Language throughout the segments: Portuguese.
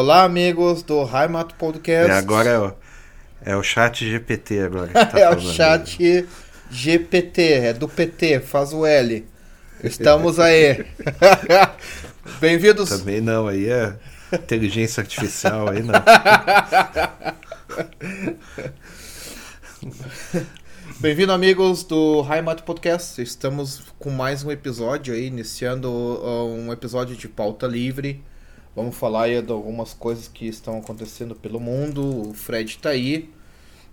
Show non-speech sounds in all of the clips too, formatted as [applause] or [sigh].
Olá, amigos do Heimat Podcast. É, agora é o, é o chat GPT agora. [laughs] tá é o chat GPT, é do PT, faz o L. Estamos [laughs] aí. [laughs] Bem-vindos. Também não, aí é inteligência artificial, aí não. Bem-vindo, amigos do Heimat Podcast. Estamos com mais um episódio aí, iniciando um episódio de pauta livre. Vamos falar aí de algumas coisas que estão acontecendo pelo mundo. O Fred tá aí.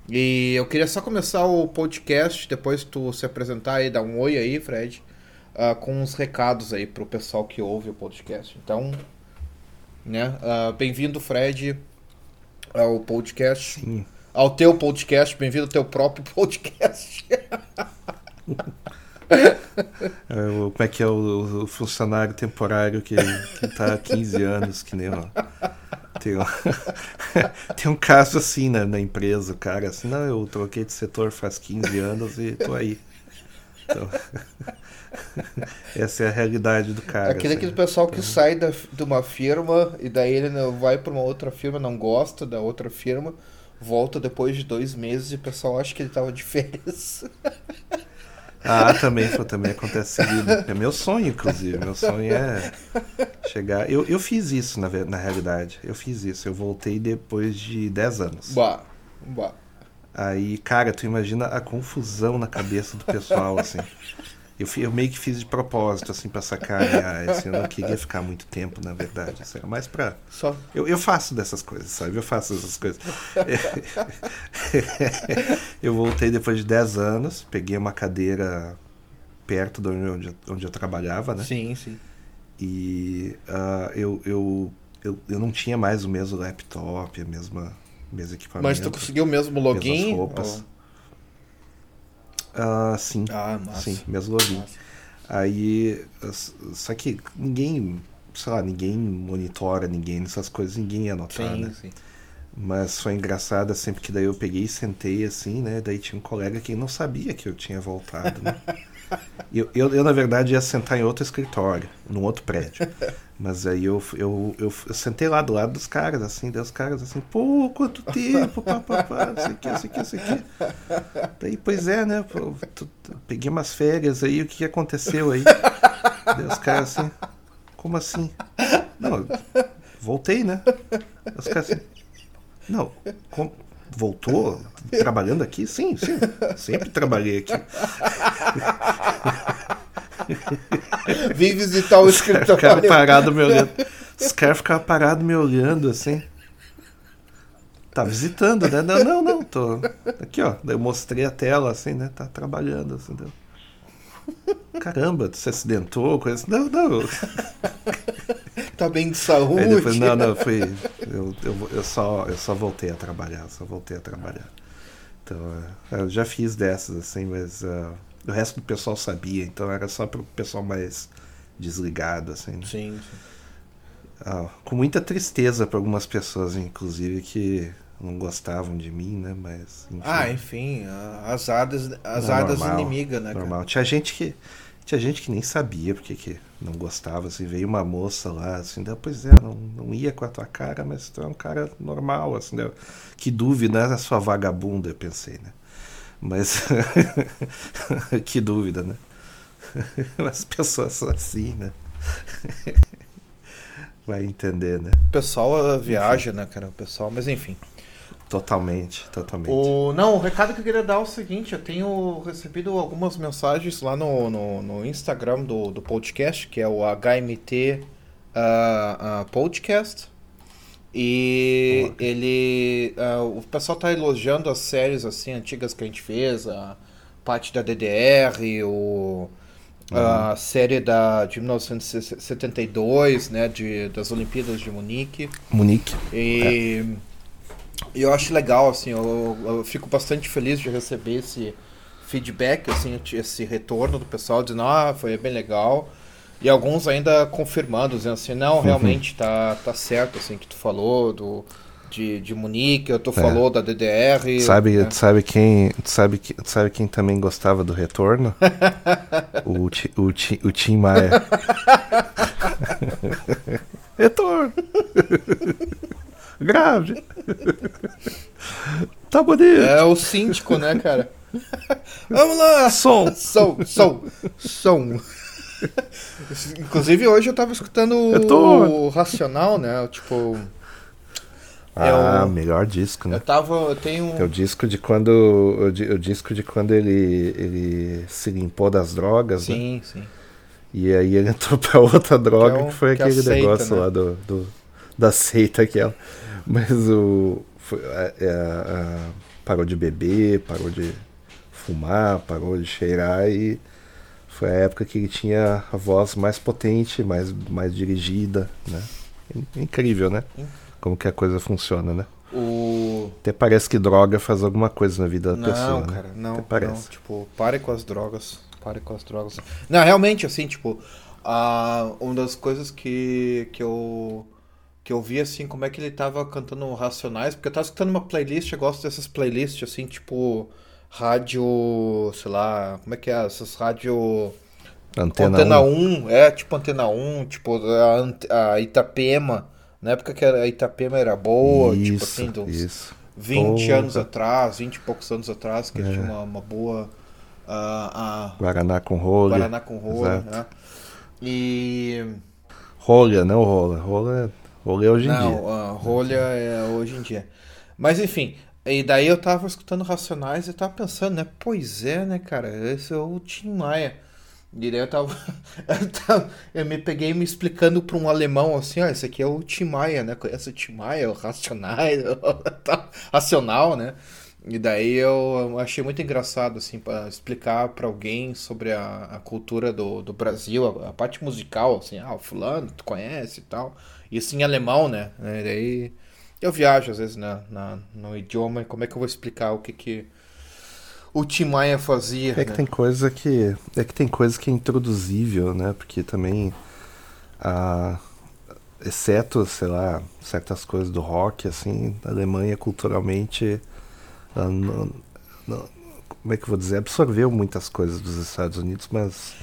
E eu queria só começar o podcast, depois tu se apresentar aí, dar um oi aí, Fred, uh, com uns recados aí pro pessoal que ouve o podcast. Então, né, uh, bem-vindo, Fred, ao podcast Sim. ao teu podcast, bem-vindo ao teu próprio [laughs] podcast. [laughs] É o- como é que é o, o funcionário temporário que, que tá há 15 anos, que nem ó. Tem, um- [laughs] tem um caso assim na, na empresa, o cara, assim, não, eu troquei de setor faz 15 anos e tô aí. Então, [laughs] essa é a realidade do cara. Aquele, assim. aquele pessoal que sai da, de uma firma e daí ele vai para uma outra firma, não gosta da outra firma, volta depois de dois meses e o pessoal acha que ele tava de férias. [laughs] Ah, também, também acontece seguido. É meu sonho, inclusive. Meu sonho é chegar. Eu, eu fiz isso, na, na realidade. Eu fiz isso. Eu voltei depois de 10 anos. Bah, bah. Aí, cara, tu imagina a confusão na cabeça do pessoal, assim. Eu, eu meio que fiz de propósito, assim, pra sacanear. Assim, eu não queria ficar muito tempo, na verdade. Assim, era mais pra. Só Eu, eu faço dessas coisas, sabe? Eu faço essas coisas. [laughs] eu voltei depois de 10 anos, peguei uma cadeira perto de onde eu, onde eu trabalhava, né? sim, sim. E ah, eu, eu, eu, eu não tinha mais o mesmo laptop, a mesma, mesmo equipamento. Mas tu conseguiu mesmo login? mesmas roupas. Ah, sim. Ah, massa. Sim. Massa. Aí, só que ninguém, sei lá, ninguém monitora ninguém nessas coisas, ninguém ia notar, Sim, né? sim. Mas foi engraçado sempre que daí eu peguei e sentei assim, né? Daí tinha um colega que não sabia que eu tinha voltado, né? [laughs] Eu, eu, eu, na verdade, ia sentar em outro escritório, num outro prédio. [laughs] Mas aí eu, eu, eu, eu sentei lá do lado dos caras, assim, daí os caras assim, pô, quanto tempo, papapá, não sei o que, não sei o que, não sei o que. Daí, pois é, né? pô, tu- tu- peguei umas férias aí, o que aconteceu aí? Daí os caras assim, como assim? Não, voltei, né? Os caras assim, não, voltou trabalhando aqui? Sim, sim, sempre trabalhei aqui. [laughs] [laughs] Vim visitar o Os caras ficaram escritório. parados me olhando. Os caras ficaram parados me olhando assim. Tá visitando, né? Não, não, não, tô. Aqui, ó. Eu mostrei a tela assim, né? Tá trabalhando, assim. Deu. Caramba, tu se acidentou, coisa assim. Não, não. [laughs] Tá bem de saúde. Aí depois, não, não, fui. Eu, eu, eu, só, eu só voltei a trabalhar, só voltei a trabalhar. Então, é, eu já fiz dessas, assim, mas ah, o resto do pessoal sabia, então era só pro pessoal mais desligado, assim. né? Sim, sim. Ah, com muita tristeza para algumas pessoas, inclusive, que não gostavam de mim, né? Mas. enfim, Ah, enfim, as hadas, as hadas normal, inimigas, né, cara? Normal. Tinha gente que. Tinha gente que nem sabia porque que não gostava, assim, veio uma moça lá, assim, daí, pois é, não, não ia com a tua cara, mas tu é um cara normal, assim, daí eu, que dúvida, é a sua vagabunda, eu pensei, né? Mas [laughs] que dúvida, né? [laughs] As pessoas são assim, né? [laughs] vai entender, né? O pessoal uh, viaja, né, cara? O pessoal, mas enfim. Totalmente, totalmente. O, não, o recado que eu queria dar é o seguinte: eu tenho recebido algumas mensagens lá no, no, no Instagram do, do podcast, que é o HMT uh, uh, Podcast. E ele. Uh, o pessoal tá elogiando as séries assim antigas que a gente fez, a parte da DDR, o, a Uhum. série da, de 1972, né? De, das Olimpíadas de Munique. Munique. E e eu acho legal, assim, eu, eu fico bastante feliz de receber esse feedback, assim, esse retorno do pessoal dizendo, ah, foi bem legal. E alguns ainda confirmando, dizendo assim, não, realmente tá, tá certo, assim, que tu falou do, de, de Munique, tu falou da DDR. Sabe, né? tu sabe quem, sabe, sabe quem também gostava do retorno? [laughs] o, Ti- o, Ti- o Tim Maia. [laughs] retorno. Grave. tá bonito. É o síndico, né, cara? [laughs] Vamos lá! Som. Som, som, som. [laughs] Inclusive hoje eu tava escutando o Retorno. Racional, né? Tipo, Ah, Eu- melhor disco, né? eu tava. Eu tenho. É o disco de quando o, di- o disco de quando ele ele se limpou das drogas, né? Sim, sim. E aí ele [laughs] entrou pra outra droga, Que é que, o- foi que aquele aceita, negócio né? lá do, do- da seita aquela. Mas o. foi- a- a- a- parou de beber, parou de fumar, parou de cheirar e foi a época que ele tinha a voz mais potente, mais, mais dirigida, né? In- Incrível, né? Hum. Como que a coisa funciona, né? O. Até parece que droga faz alguma coisa na vida da Não, pessoa, né? cara, não, Até não. parece. Tipo, pare com as drogas. Pare com as drogas. Não, realmente, assim, tipo, a, uma das coisas que, que eu. Que eu vi assim, como é que ele tava cantando Racionais, porque eu tava escutando uma playlist, eu gosto dessas playlists, assim, tipo, rádio, sei lá, como é que é? Essas rádio. Antena, Antena 1. 1, é, tipo Antena 1, tipo a, a Itapema, na época que a Itapema era boa, tipo Isso, assim, dos isso. 20 Porra. anos atrás, 20 e poucos anos atrás, que É. tinha uma, uma boa. ah, a Guaraná com rolha. Guaraná com rola, Exato. né? E. Rolha, não rola. Rola, rola é hoje em não, dia. rolha é hoje em dia. Mas enfim, e daí eu tava escutando Racionais e tava pensando, né? Pois é, né, cara? Esse é o Tim Maia. E daí eu tava, [laughs] eu tava- eu me peguei me explicando pra um alemão assim, ó, esse aqui é o Tim Maia, né? Conhece o Tim Maia, o Racionais, [laughs] tal, Racional, né? E daí eu achei muito engraçado, assim, para explicar pra alguém sobre a, a cultura do, do Brasil, a, a parte musical, assim, ah, o fulano, tu conhece e tal. Isso em alemão, né? E daí eu viajo às vezes na, na- no idioma e como é que eu vou explicar o que que o Tim Maia fazia, É que né? tem coisa que. É que tem coisa que é introduzível, né? Porque também. A, exceto, sei lá, certas coisas do rock, assim, a Alemanha culturalmente. ela não- não- como é que eu vou dizer? Absorveu muitas coisas dos Estados Unidos, mas.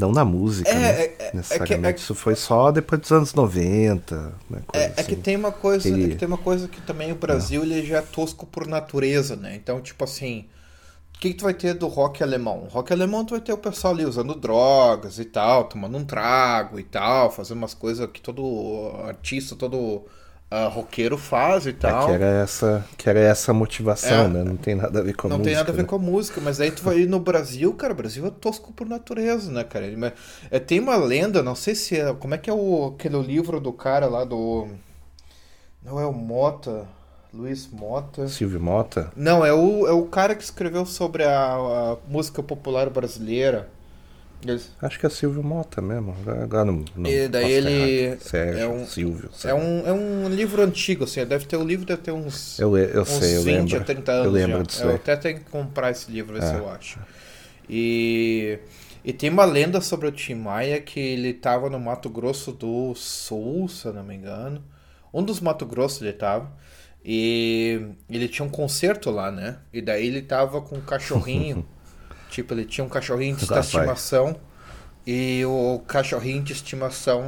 Não na música, É, né? é- é- necessariamente. é que- Isso foi só depois dos anos 90, né? É, é que assim. tem uma coisa, é Ele- que tem uma coisa que também o Brasil ele já é tosco por natureza, né? Então, tipo assim, o que, que tu vai ter do rock alemão? O rock alemão tu vai ter o pessoal ali usando drogas e tal, tomando um trago e tal, fazendo umas coisas que todo artista, todo ah, roqueiro faz e É tal. que era essa, que era essa motivação, É. né? Não tem nada a ver com a não música. tem nada a ver né? com a música, mas aí tu vai ir no Brasil, cara, o Brasil é tosco por natureza, né, cara? Ele- mas- é, tem uma lenda, não sei se é. Como é que é o, aquele livro do cara lá do. Não é o Mota, Luiz Mota. Silvio Mota? Não, é o, é o cara que escreveu sobre a, a música popular brasileira. Eles- Acho que é Silvio Mota mesmo. Agora agora não, não E daí ele. Sérgio, é um- Silvio. É um, é um livro antigo, assim, deve ter o livro, deve ter uns. Eu, eu uns sei, eu 20 lembro. a 30 anos eu lembro já. disso Eu aí. até tenho que comprar esse livro, É. eu acho. E, e tem uma lenda sobre o Tim Maia que ele tava no Mato Grosso do Sul, se eu não me engano. Um dos Mato Grosso ele tava. E ele tinha um concerto lá, né? E daí ele tava com um [laughs] cachorrinho. Tipo, ele tinha um cachorrinho de estimação. E o cachorrinho de estimação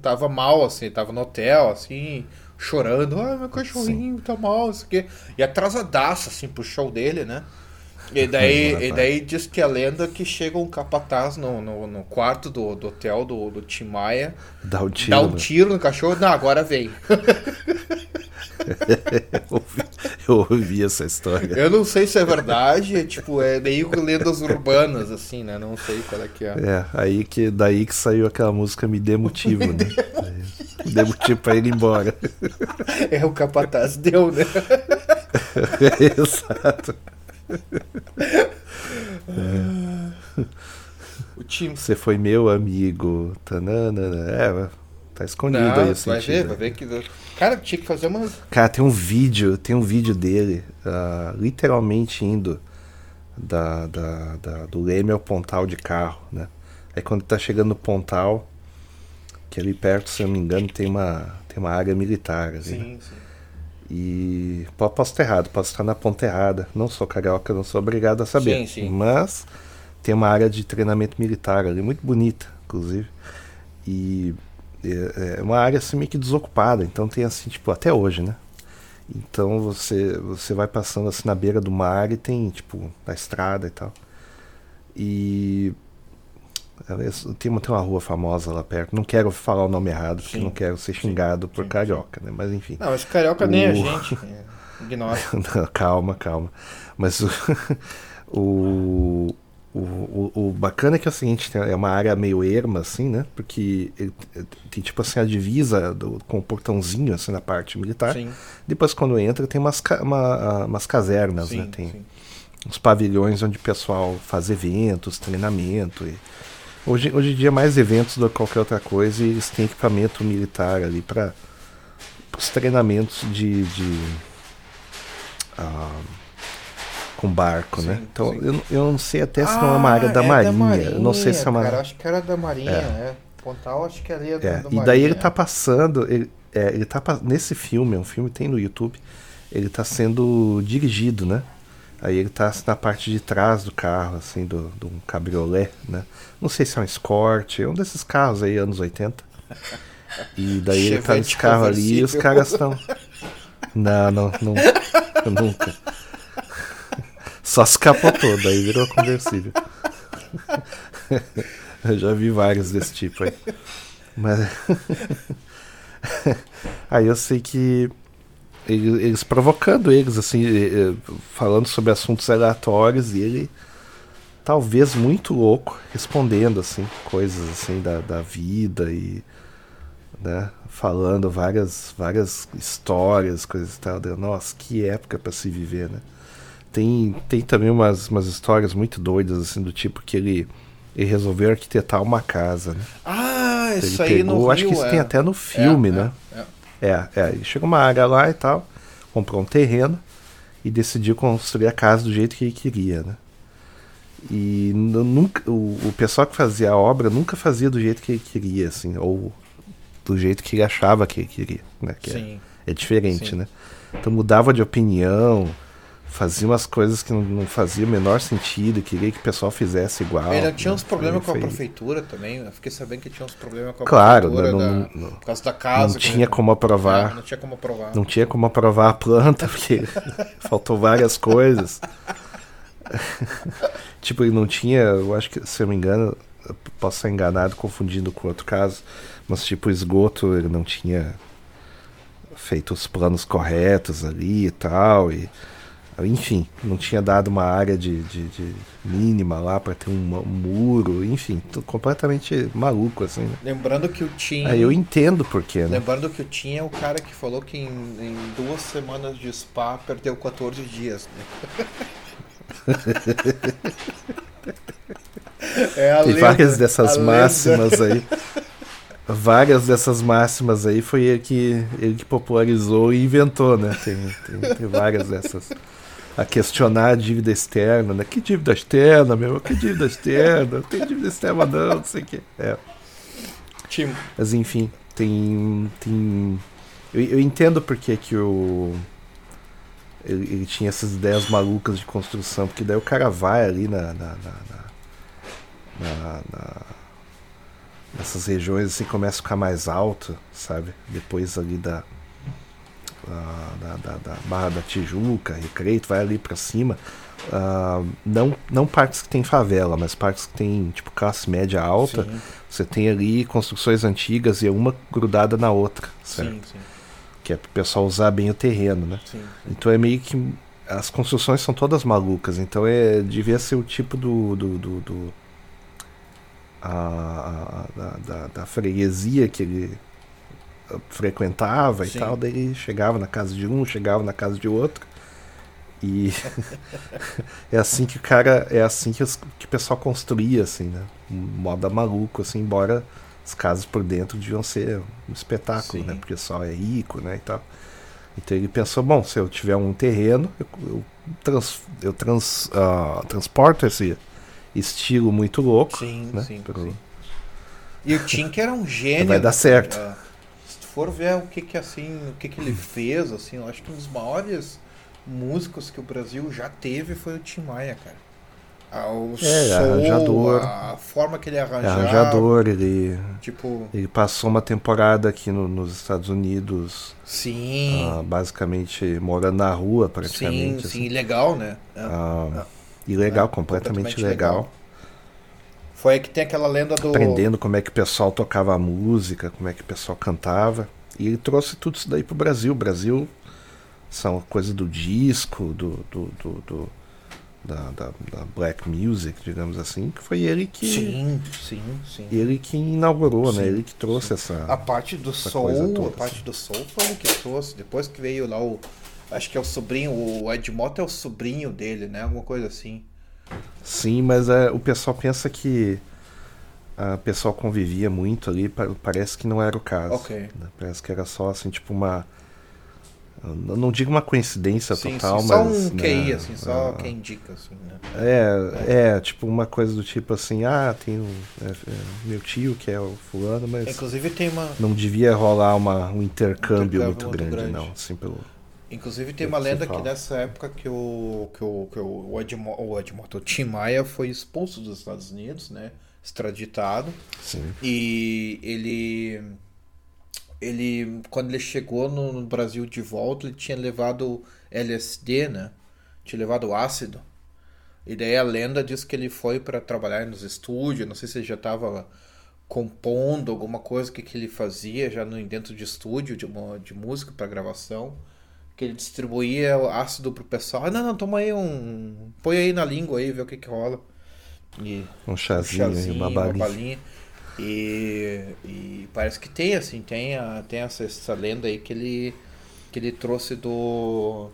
tava mal, assim, tava no hotel, assim, chorando. Ai, meu cachorrinho tá mal, isso aqui. E atrasadaço, assim, pro show dele, né? E daí, e daí diz que a lenda que chega um capataz no, no, no quarto do, do hotel do, do Tim Maia, Dá um tiro. dá um né? tiro no cachorro, não, agora vem. [laughs] Eu ouvi, eu ouvi essa história. Eu não sei se é verdade, é tipo, é meio que lendas urbanas, assim, né? Não sei qual é que é. É, aí que, daí que saiu aquela música Me Dê Motivo, né? Me dê motivo pra ele ir embora. [laughs] É, o capataz deu, né? [laughs] Exato. O time. Você foi meu amigo. Tanana. É, tá escondido aí Não, o vai ver, sentido. vai ver que. Cara, tinha que fazer umas. Cara, tem um vídeo, tem um vídeo dele, ah, literalmente indo da, da, da- do Leme ao Pontal de carro, né? Aí quando tá chegando no Pontal, que ali perto, se eu não me engano, tem uma, tem uma área militar né? Sim, sim. E po- posso estar errado, posso estar na ponta errada. Não sou carioca, não sou obrigado a saber. Sim, sim. Mas tem uma área de treinamento militar ali, muito bonita, inclusive. E é, é uma área assim meio que desocupada, então tem assim, tipo, até hoje, né? Então você, você vai passando assim na beira do mar e tem, tipo, a estrada e tal. E é, tem uma, tem uma rua famosa lá perto. Não quero falar o nome errado, porque Sim. não quero ser xingado por sim, carioca, né? Mas enfim. Não, mas carioca nem a O- gente. [laughs] é, Ignora. [laughs] Não, calma, calma. Mas o, [laughs] o, o, o- o bacana é que é o seguinte, é uma área meio erma, assim, né? Porque ele- tem tipo assim a divisa do, com o portãozinho assim na parte militar. Sim, Depois quando entra tem umas, uma- umas casernas, né? sim, Tem sim. uns pavilhões onde o pessoal faz eventos, treinamento. E hoje, hoje em dia mais eventos do que qualquer outra coisa e eles têm equipamento militar ali para os treinamentos de, de ah, com barco, né? Sim, Então sim. eu, não- eu não sei até se não é uma área da, marinha. Eu não sei se é uma Cara, acho que era da Marinha, é. Pontal, acho que ali é, da, É, da e Marinha. daí ele tá passando, ele, é, ele tá nesse filme, é um filme que tem no YouTube, ele tá sendo dirigido, né? Aí ele tá assim, na parte de trás do carro, assim, do, de um cabriolé, né? Não sei se é um Escort, é um desses carros aí, anos 80. E daí ele tá nesse carro ali e os caras estão. Não, não, não, nunca. Só se capotou, daí virou conversível. Eu já vi vários desse tipo aí. Mas. [laughs] aí eu sei que. Ele- Eles provocando eles, assim, falando sobre assuntos aleatórios e ele. Talvez muito louco, respondendo, assim, coisas assim da, da vida e. Né, falando várias, várias histórias, coisas e tal. Nossa, que época para se viver, né? Tem, tem também umas, umas histórias muito doidas, assim, do tipo que ele, ele resolveu arquitetar uma casa, né? Ah, Ele isso aí no pegou, acho Rio, que isso é. tem até no filme, É, né? é, é. É, é, chegou uma área lá e tal, comprou um terreno e decidiu construir a casa do jeito que ele queria, né? E nu- nunca, o, o pessoal que fazia a obra nunca fazia do jeito que ele queria, assim, ou do jeito que ele achava que ele queria, né? Que é, Sim. é diferente, Sim. né? Então mudava de opinião, fazia umas coisas que não, não fazia o menor sentido, queria que o pessoal fizesse igual. Ainda tinha né? uns problemas com a prefeitura também. Eu fiquei sabendo que tinha uns problemas com a Claro, prefeitura. não- da- não- por causa da casa. não tinha como aprovar. Não tinha como aprovar. Não tinha como aprovar a planta, porque [laughs] faltou várias coisas. [laughs] tipo, ele não tinha, eu acho que, se eu me engano, eu posso estar enganado, confundindo com outro caso, mas tipo, o esgoto ele não tinha feito os planos corretos ali e tal, e enfim, não tinha dado uma área de, de- de mínima lá para ter um, muro, enfim, completamente maluco assim. Né? Lembrando que o Tim. Aí eu entendo por quê, né? Lembrando que o Tim é o cara que falou que em, em duas semanas de spa perdeu 14 dias. Né? [laughs] é Tem lenda, várias dessas a lenda. máximas aí. Várias dessas máximas aí foi ele que, ele que popularizou e inventou, né? Tem, tem, tem várias dessas. A questionar a dívida externa, né? Que dívida externa, meu? Que dívida externa? Não tem dívida externa não, não sei o que. É. Tim, Mas enfim, tem. tem eu, eu entendo porque que o. Ele, ele tinha essas ideias malucas de construção, porque daí o cara vai ali na. na, na, na- na- na- nessas regiões assim começa a ficar mais alto, sabe? Depois ali da. Da, da, da Barra da Tijuca, Recreio, vai ali pra cima. ah, não, não partes que tem favela, mas partes que tem tipo classe média alta. Sim. Você tem ali construções antigas e uma grudada na outra, certo? Sim, sim, Que é pro pessoal usar bem o terreno, né? Então é meio que. As construções são todas malucas, então é devia ser o tipo do. do, do, do- a, a- da, da, da freguesia que ele frequentava Sim. e tal, daí chegava na casa de um, chegava na casa de outro. E [laughs] é assim que o cara. É assim que, os- que o pessoal construía, assim, né? Um moda maluco, assim, embora as casas por dentro deviam ser um espetáculo, Sim. né? Porque o pessoal é rico, né? E tal. Então ele pensou, bom, se eu tiver um terreno, eu, eu, trans, eu trans, ah, transporto esse estilo muito louco, Sim, né? sim, pro- sim. E o Tink era um gênio. Vai dar né? certo. Tu for ver o que que assim, o que que ele [laughs] fez, assim, eu acho que um dos maiores músicos que o Brasil já teve foi o Tim Maia, cara. Ah, o É, soul, arranjador. a forma que ele É arranjava, arranjador, ele, tipo, ele passou uma temporada aqui no- nos Estados Unidos, sim, ah, basicamente morando na rua sim, praticamente. sim, assim. legal, né? É. Ah, e legal, É, completamente, completamente legal. legal. Foi aí que tem aquela lenda do Aprendendo como é que o pessoal tocava a música, como é que o pessoal cantava. E ele trouxe tudo isso daí pro Brasil. O Brasil são coisas do disco, do, do, do- do- da, da, da black music, digamos assim, que foi ele que Sim, sim, sim. ele que inaugurou, né? Sim, Ele que trouxe essa A parte do soul, coisa toda, a parte assim. do soul foi ele que trouxe. Depois que veio lá o. Acho que é o sobrinho, o Ed Mota é o sobrinho dele, né? Alguma coisa assim. Sim, mas é, o pessoal pensa que a pessoal convivia muito ali, pa- parece que não era o caso. Ok. né? Parece que era só assim, tipo uma não digo uma coincidência Sim, total, sim, só mas um QI, né, assim, só ah, quem indica, assim, né? É, é, tipo uma coisa do tipo assim, ah, tem um, é, é, meu tio que é o fulano, mas Inclusive tem uma. não devia rolar uma, um intercâmbio, Intercâmbio muito, muito grande, grande. não, assim pelo Inclusive tem uma lenda que nessa época que o, que o, que o Ed, Mo- o Ed Mota, o Tim Maia foi expulso dos Estados Unidos, né? Extraditado. sim. E ele. Ele. Quando ele chegou no, no Brasil de volta, ele tinha levado LSD, né? Tinha levado ácido. E daí a lenda diz que ele foi para trabalhar nos estúdios. Não sei se ele já estava compondo alguma coisa, que, que ele fazia já no, dentro de estúdio de, de música para gravação. Que ele distribuía o ácido pro pessoal. Ah, não, não, toma aí um. Põe aí na língua aí, vê o que, que rola. E Um um chazinho, chazinho, uma uma balinha. balinha. E, e parece que tem, assim, tem, a, tem essa, essa lenda aí que ele, que ele trouxe do,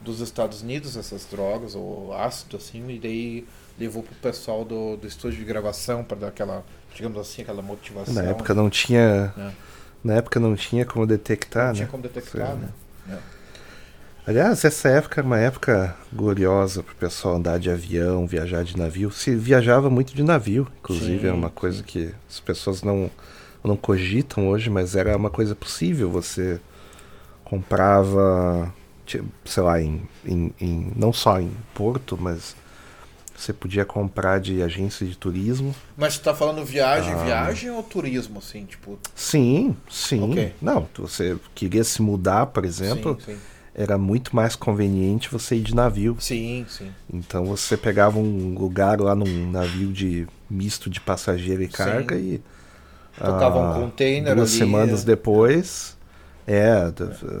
dos Estados Unidos essas drogas, o ácido, assim, e daí levou pro pessoal do, do estúdio de gravação para dar aquela, digamos assim, aquela motivação. Na época não tinha, né? na época não tinha como detectar, Não tinha né? como detectar, Sim. né? É. Aliás, essa época era uma época gloriosa pro pessoal andar de avião, viajar de navio. Se viajava muito de navio, inclusive, Sim, era uma coisa que as pessoas não, não cogitam hoje, mas era uma coisa possível. Você comprava, sei lá, em, em, em- não só em Porto, mas você podia comprar de agência de turismo. Mas tu tá falando viagem, Ah. viagem ou turismo, assim, tipo... Sim, sim. Ok. Não, você queria se mudar, por exemplo, Sim, sim. Era muito mais conveniente você ir de navio. Sim, sim. Então você pegava um lugar lá num navio de misto de passageiro e carga e Tocava um ah, container duas ali, semanas é. depois é,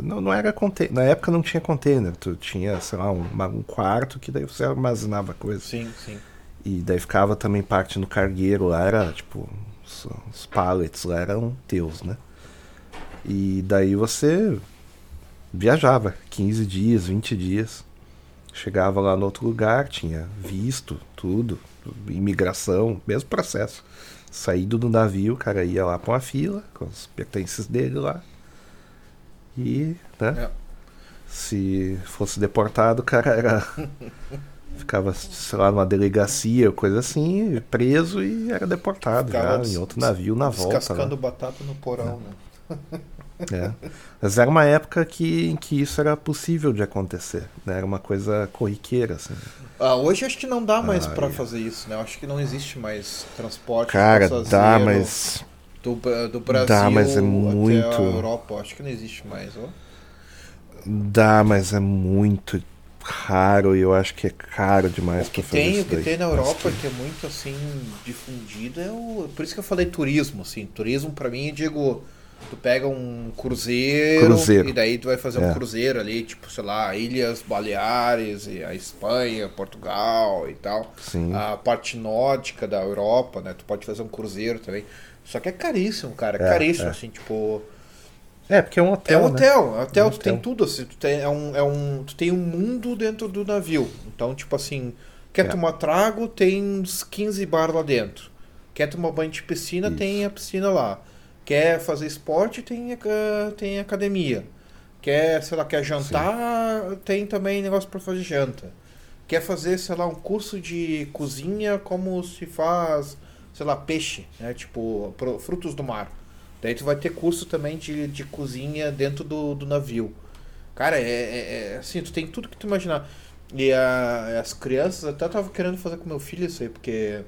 não, não era container na época não tinha container tu tinha sei lá um, um quarto que daí você armazenava coisas Sim, sim. e daí ficava também parte no cargueiro lá era tipo os, os pallets lá eram teus né e daí você viajava 15 dias 20 dias chegava lá no outro lugar tinha visto tudo imigração mesmo processo saído do navio o cara ia lá pra uma fila com os pertences dele lá e né É. se fosse deportado o cara era [laughs] ficava sei lá numa delegacia coisa assim preso e era deportado Ficava já em outro navio na volta né? Descascando batata no porão, né? [laughs] É. Mas era uma época que, em que isso era possível de acontecer. Né? Era uma coisa corriqueira, assim. Ah, hoje acho que não dá mais Ah, pra é. fazer isso, né? Eu acho que não existe mais transporte Cara, dá, mas. do, do Brasil dá, mas é até muito- a Europa. Acho que não existe mais, ó. Dá, mas é muito raro e eu acho que é caro demais que pra fazer tem, isso o que daí. tem na Europa que é muito assim difundido é o. Por isso que eu falei turismo, assim. Turismo pra mim, eu digo, tu pega um cruzeiro, Cruzeiro. e daí tu vai fazer um É. cruzeiro ali, tipo, sei lá, Ilhas Baleares, e a Espanha, Portugal e tal. Sim. A parte nórdica da Europa, né? Tu pode fazer um cruzeiro também. Só que é caríssimo, cara. É, É, caríssimo, é. assim, tipo. É, porque é um É hotel. um né? hotel, é um hotel, Um tu tem hotel. tudo, assim, tu tem, é um, é um, tu tem um mundo dentro do navio. Então, tipo assim, quer É. tomar trago, tem uns 15 bar lá dentro. Quer tomar banho de piscina, Isso. tem a piscina lá. Quer fazer esporte, tem, tem academia. Quer, sei lá, quer jantar, tem também negócio pra fazer janta. Quer fazer, sei lá, um curso de cozinha como se faz, sei lá, peixe, né? Tipo, frutos do mar. Daí tu vai ter curso também de, de cozinha dentro do, do navio. Cara, é, é- é assim, tu tem tudo que tu imaginar. E a- as crianças, até tava querendo fazer com meu filho isso aí, porque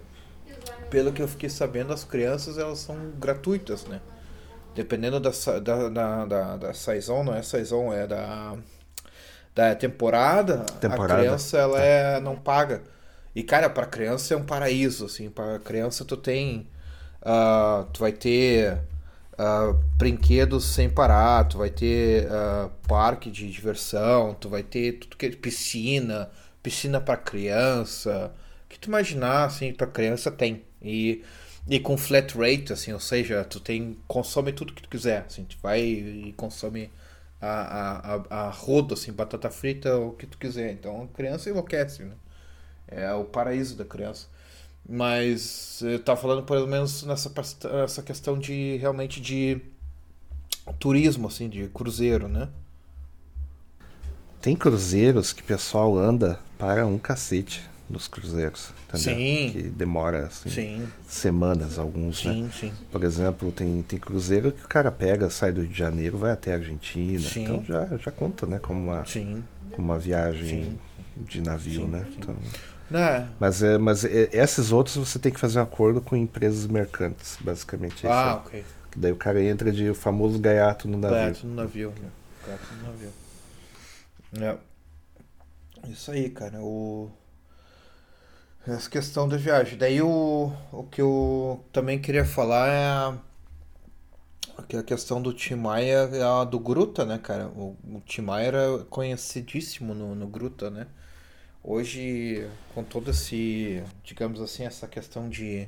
pelo que eu fiquei sabendo, as crianças elas são gratuitas, né? Dependendo da, da, da, da, da saison, não é saison, é da, da temporada, Temporada. a criança ela é, não paga. E cara, pra criança é um paraíso, assim, pra criança tu tem, ah, tu vai ter ah, brinquedos sem parar, tu vai ter ah, parque de diversão, tu vai ter tudo que é piscina, piscina pra criança, o que tu imaginar, assim, pra criança tem. E, e com flat rate, assim, ou seja, tu tem, consome tudo que tu quiser, assim, tu vai e consome a, a, a, a rodo, assim, batata frita, o que tu quiser. Então a criança enlouquece, né? É o paraíso da criança. Mas eu tava falando pelo menos nessa, nessa questão de realmente de turismo, assim, de cruzeiro, né? Tem cruzeiros que o pessoal anda para um cacete nos cruzeiros. Entendeu? Sim. Que demora assim, Sim, semanas, alguns, né? sim, sim. Por exemplo, tem, tem cruzeiro que o cara pega, sai do Rio de Janeiro, vai até a Argentina. Sim. Então já, já conta, né? Como uma, como uma viagem de navio, né? sim. Então, Né? mas é, mas é, esses outros você tem que fazer um acordo com empresas mercantes, basicamente. é Ah, aí. ok. Que daí o cara entra de o famoso gaiato no navio. Gato no navio. né? Gato no navio. É. Isso aí, cara. O... Essa questão da viagem. Daí o, o que eu também queria falar é a, que a questão do Tim Maia, é a do Gruta, né, cara? O, o Tim Maia era conhecidíssimo no, no Gruta, né? Hoje, com todo esse, digamos assim, essa questão de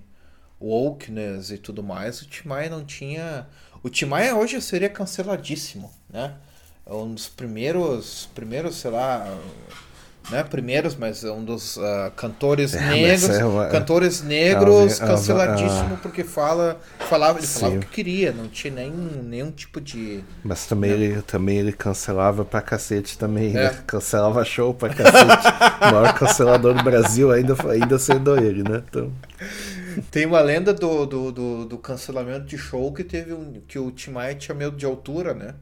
wokeness e tudo mais, o Tim Maia não tinha... O Tim Maia hoje seria canceladíssimo, né? É um dos primeiros, primeiros, sei lá, né, primeiros, mas é um dos ah, cantores [laughs] É, negros, é uma- cantores negros Ah, canceladíssimo ah, porque fala, falava, ele falava o que queria, não tinha nem, nenhum tipo de Mas também ele, também ele cancelava pra cacete também, É. né? Cancelava show pra cacete. o maior cancelador do Brasil ainda, ainda sendo ele, né? Então, Tem uma lenda do, do, do, do cancelamento de show que teve um, que o Tim Maia tinha medo de altura, né?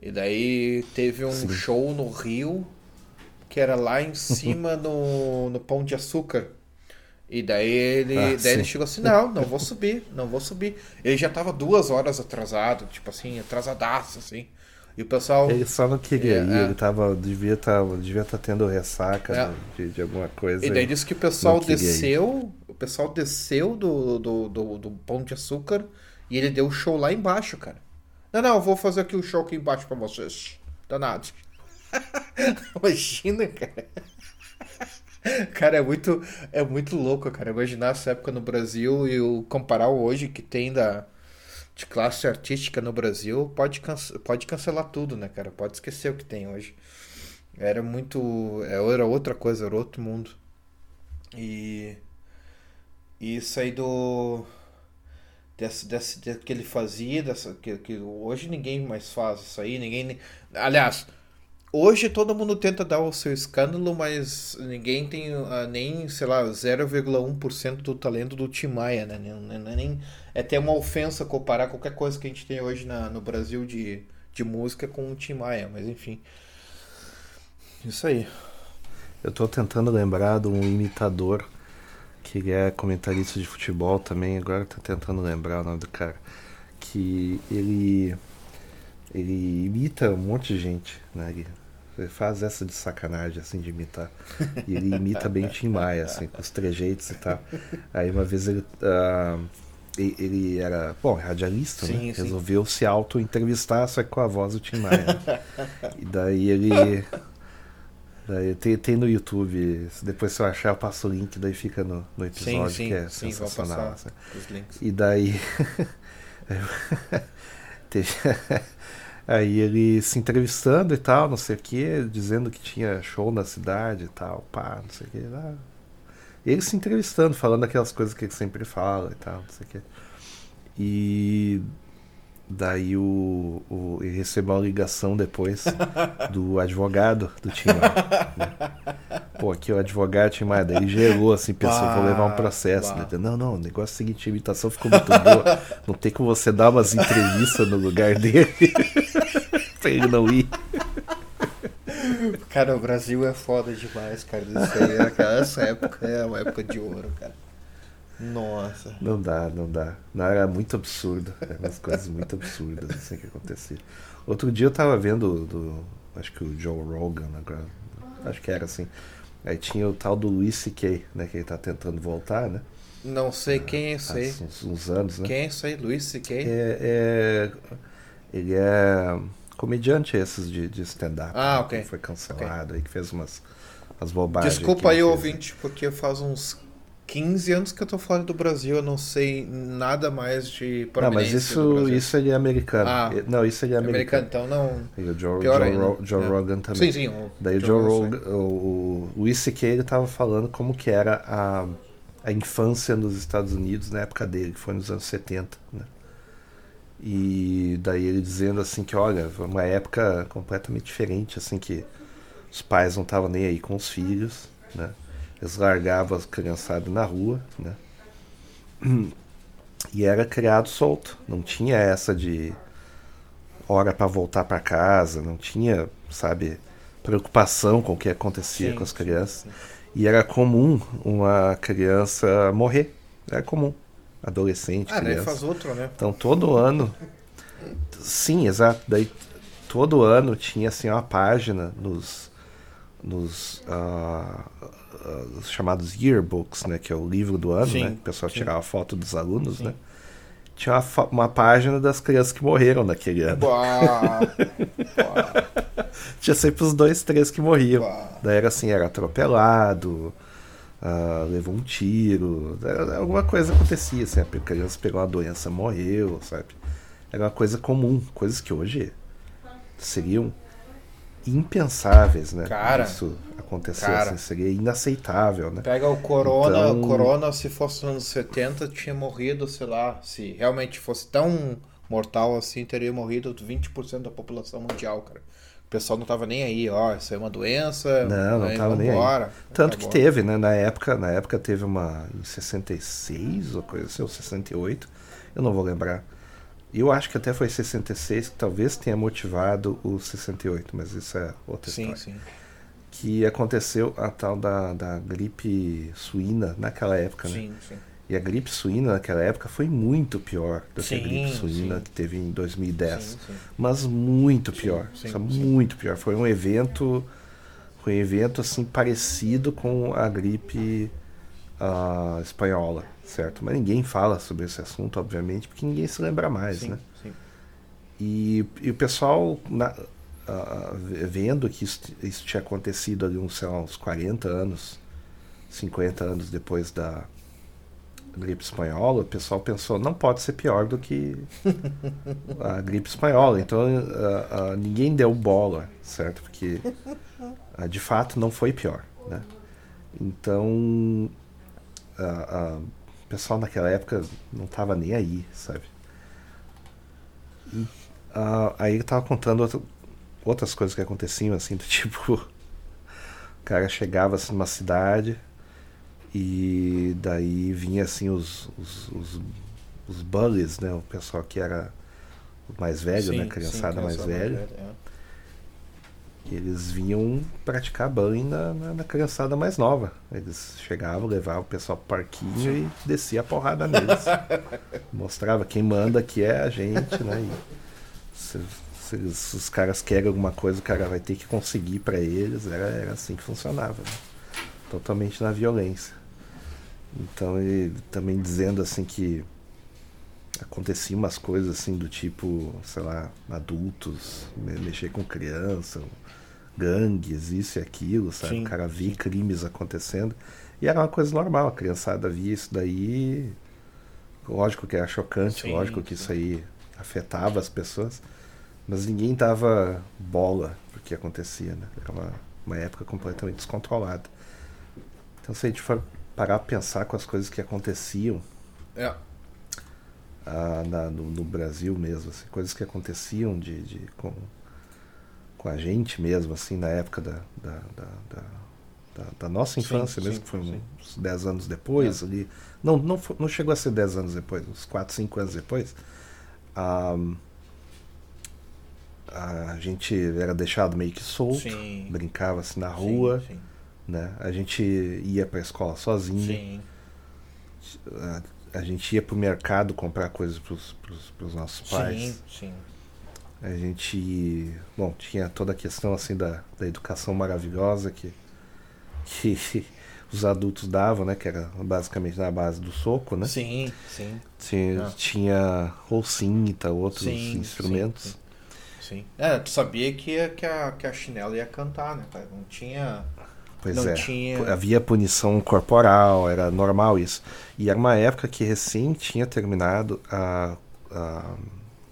E daí teve um Sim. show no Rio que era lá em cima no, no Pão de Açúcar. E daí ele, Ah, daí ele chegou assim, não, não vou subir, não vou subir. Ele já tava duas horas atrasado, tipo assim, atrasadaço, assim. E o pessoal. ele só não queria É, ir, é. ele tava, devia estar devia tá tendo ressaca É. de, de alguma coisa. E daí aí. disse que o pessoal queria ir. desceu, o pessoal desceu do, do, do, do Pão de Açúcar e ele deu o show lá embaixo, cara. Não, não, eu vou fazer aqui o show aqui embaixo pra vocês. Danado. [laughs] [laughs] Imagina, cara. Cara, é muito, é muito louco, cara. Imaginar essa época no Brasil e o comparar o hoje que tem da de classe artística no Brasil, pode, pode cancelar tudo, né, cara? Pode esquecer o que tem hoje. Era muito. Era outra coisa, era outro mundo. E. E isso aí do. Desse, desse, de- que ele fazia, dessa, que, que hoje ninguém mais faz isso aí, ninguém. Aliás, hoje todo mundo tenta dar o seu escândalo, mas ninguém tem ah, nem, sei lá, 0,1% do talento do Tim Maia, né? Nem, nem- é até uma ofensa comparar qualquer coisa que a gente tem hoje na, no Brasil de, de música com o Tim Maia, mas enfim. Isso aí. Eu tô tentando lembrar de um imitador que é comentarista de futebol também, agora tô tentando lembrar o nome do cara. Que ele ele imita um monte de gente, né? Ele faz essa de sacanagem, assim, de imitar. E ele imita bem o Tim Maia, assim, com os trejeitos e tal. Aí uma vez ele. e- ele era, bom, radialista, Sim, né? sim. Resolveu se auto-entrevistar, só que com a voz do Tim Maia. né? [laughs] e daí ele. Daí tem, tem no YouTube, depois se eu achar, eu passo o link, daí fica no, no episódio, sim, que é sensacional. assim. E daí. [laughs] teve- [laughs] Aí ele se entrevistando e tal, não sei o que, dizendo que tinha show na cidade e tal, pá, não sei o que. Lá. Ele se entrevistando, falando aquelas coisas que ele sempre fala e tal, não sei o que. E daí o, o, ele recebeu uma ligação depois [laughs] do advogado do Tim Maia. né? Pô, aqui o advogado Tim Maia, daí ele gerou assim, pensou, vou levar um processo. Né? Não, não, o negócio é o seguinte, a imitação ficou muito boa. Não tem como você dar umas entrevistas no lugar dele [laughs] pra ele não ir. Cara, o Brasil é foda demais, cara. Isso aí, aquela- essa época é uma época de ouro, cara. Nossa. Não dá, não dá. Não, era muito absurdo. [laughs] Eram umas coisas muito absurdas assim que acontecia. Outro dia eu tava vendo do. Acho que o Joe Rogan agora. Acho que era assim. Aí tinha o tal do Luis C.K., né? Que ele tá tentando voltar, né? Não sei quem é isso aí. Uns, uns anos, né? Quem é isso aí? Luiz C.K.? É, é- ele é comediante esses de, de stand-up. Ah, né, ok. Que foi cancelado aí, que fez umas, umas bobagens. Desculpa aí, fez, ouvinte, porque faz uns 15 anos que eu tô fora do Brasil, eu não sei nada mais de Não, mas isso, isso ele é americano. Ah. Não, isso ele é americano. Americano, então não... E o Joe, Joe, ainda, Ro- Joe né? Rogan também. Sim, sim. o Daí o Joe Rogan, Rogan, o, o Luis C.K. ele tava falando como que era a, a infância nos Estados Unidos na época dele, que foi nos anos 70, né? E daí ele dizendo assim que, olha, foi uma época completamente diferente, assim, que os pais não estavam nem aí com os filhos, né? Eles largavam as criançadas na rua, né? E era criado solto, não tinha essa de hora para voltar para casa, não tinha, sabe, preocupação com o que acontecia Sim, com as sim, crianças. sim. E era comum uma criança morrer, era comum, adolescente, Ah, daí criança. faz outro, né? Então todo ano, sim, exato. Daí todo ano tinha assim uma página nos nos ah, os chamados yearbooks, né, que é o livro do ano, Sim, né, que o pessoal sim. tirava foto dos alunos, Sim. né. Tinha uma, uma página das crianças que morreram naquele ano. Bah, [laughs] bah, Tinha sempre os dois, três que morriam. bah. Daí era assim, era atropelado, ah, levou um tiro, era- alguma coisa acontecia, assim, a criança pegou uma doença, morreu, sabe? Era uma coisa comum, coisas que hoje seriam impensáveis, né? Cara, Isso acontecer cara. assim, seria inaceitável, né? Pega o Corona, Então- o Corona, se fosse nos anos 70, tinha morrido, sei lá, se realmente fosse tão mortal assim, teria morrido 20% da população mundial, cara. O pessoal não tava nem aí, ó, isso é uma doença. Não, não aí, tava nem aí. vambora, Tanto que teve, né? Na época, na época teve uma. Em 66 ou coisa assim, ou 68, eu não vou lembrar. Eu acho que até foi 66 que talvez tenha motivado o 68, mas isso é outra Sim, história. sim. Que aconteceu a tal da, da gripe suína naquela época, né? Sim, sim. E a gripe suína naquela época foi muito pior do que a gripe suína sim. que teve em 2010 Sim, sim. mas muito pior, muito pior. Foi um evento, foi um evento assim parecido com a gripe ah, espanhola, certo? Mas ninguém fala sobre esse assunto, obviamente, porque ninguém se lembra mais, né? sim. E, e o pessoal na- vendo que isso, isso tinha acontecido ali uns, uns 40 anos, 50 anos depois da gripe espanhola, o pessoal pensou, não pode ser pior do que a gripe espanhola. Então ah, ah, ninguém deu bola, certo? Porque ah, de fato não foi pior, né? Então o pessoal naquela época não estava nem aí, sabe? E, ah, aí ele tava contando outra- outras coisas que aconteciam, assim, do [laughs] tipo. O cara chegava assim, numa cidade e daí vinha assim os, os, os, os bullies, né? O pessoal que era o mais velho, Sim, né? sim, criançada mais criançada velha. é. E eles vinham praticar bullying na, na, na criançada mais nova. Eles chegavam, levavam o pessoal pro parquinho e descia a porrada neles. [laughs] Mostrava quem manda aqui é a gente, né? E Se, se os caras querem alguma coisa, o cara vai ter que conseguir pra eles. Era, era assim que funcionava. né? Totalmente na violência. Então ele também dizendo assim que acontecia umas coisas assim do tipo, sei lá, adultos, me- mexer com criança, gangues, isso e aquilo, sabe? Sim, o cara via crimes acontecendo. E era uma coisa normal, a criançada via isso daí. Lógico que era chocante, Sim, lógico que sim. isso aí afetava as pessoas, mas ninguém dava bola pro que acontecia, né? Era uma, uma época completamente descontrolada. Então se a gente for parar pra pensar com as coisas que aconteciam É. ah, na- no, no Brasil mesmo, assim, coisas que aconteciam de, de- com, com a gente mesmo, assim, na época da, da, da, da- da- da nossa infância sim, mesmo, que foi sim. uns 10 anos depois É. ali. Não, não, não chegou a ser 10 anos depois, uns 4, 5 anos depois. ah, a gente era deixado meio que solto, Sim. brincava assim na rua, Sim, né? A gente ia pra escola sozinho. sim. A, a gente ia pro mercado comprar coisas pros, pros nossos pais. Sim, sim. A gente. Bom, tinha toda a questão assim da, da educação maravilhosa que, que [laughs] os adultos davam, né? Que era basicamente na base do soco, né? Sim, sim. Tinha, É. tinha ou cinta, outros Sim, instrumentos. sim, Sim. É, tu sabia que, que, a, que a chinela ia cantar, né, cara? Não tinha. Pois Não é. tinha- Havia punição corporal, era normal isso. E era uma época que recém tinha terminado a, a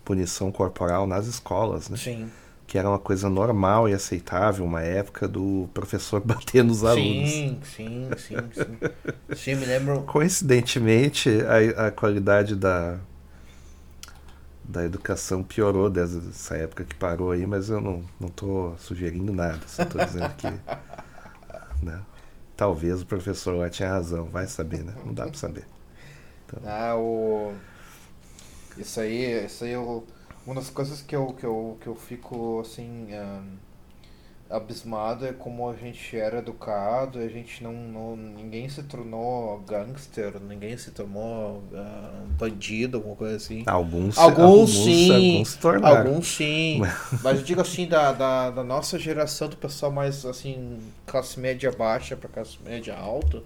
punição corporal nas escolas, né? Sim. que era uma coisa normal e aceitável, uma época do professor [laughs] bater nos alunos. Sim, sim, sim, sim. Sim, me lembro. Coincidentemente, a, a qualidade da, da educação piorou desde essa época que parou aí, mas eu não, não sugerindo nada, só tô dizendo que [laughs] né, talvez o professor lá tinha razão, vai saber, né? Não dá pra saber. Ah, o. Isso aí, isso aí eu... uma das coisas que eu, que eu, que eu fico assim. ahn, abismado é como a gente era educado, a gente não, não ninguém se tornou gangster, ninguém se tornou ah, bandido, alguma coisa assim. Alguns, Alguns, sim, alguns se tornaram. Alguns sim, [laughs] mas eu digo assim, da, da, da nossa geração, do pessoal mais assim, classe média baixa para classe média alta,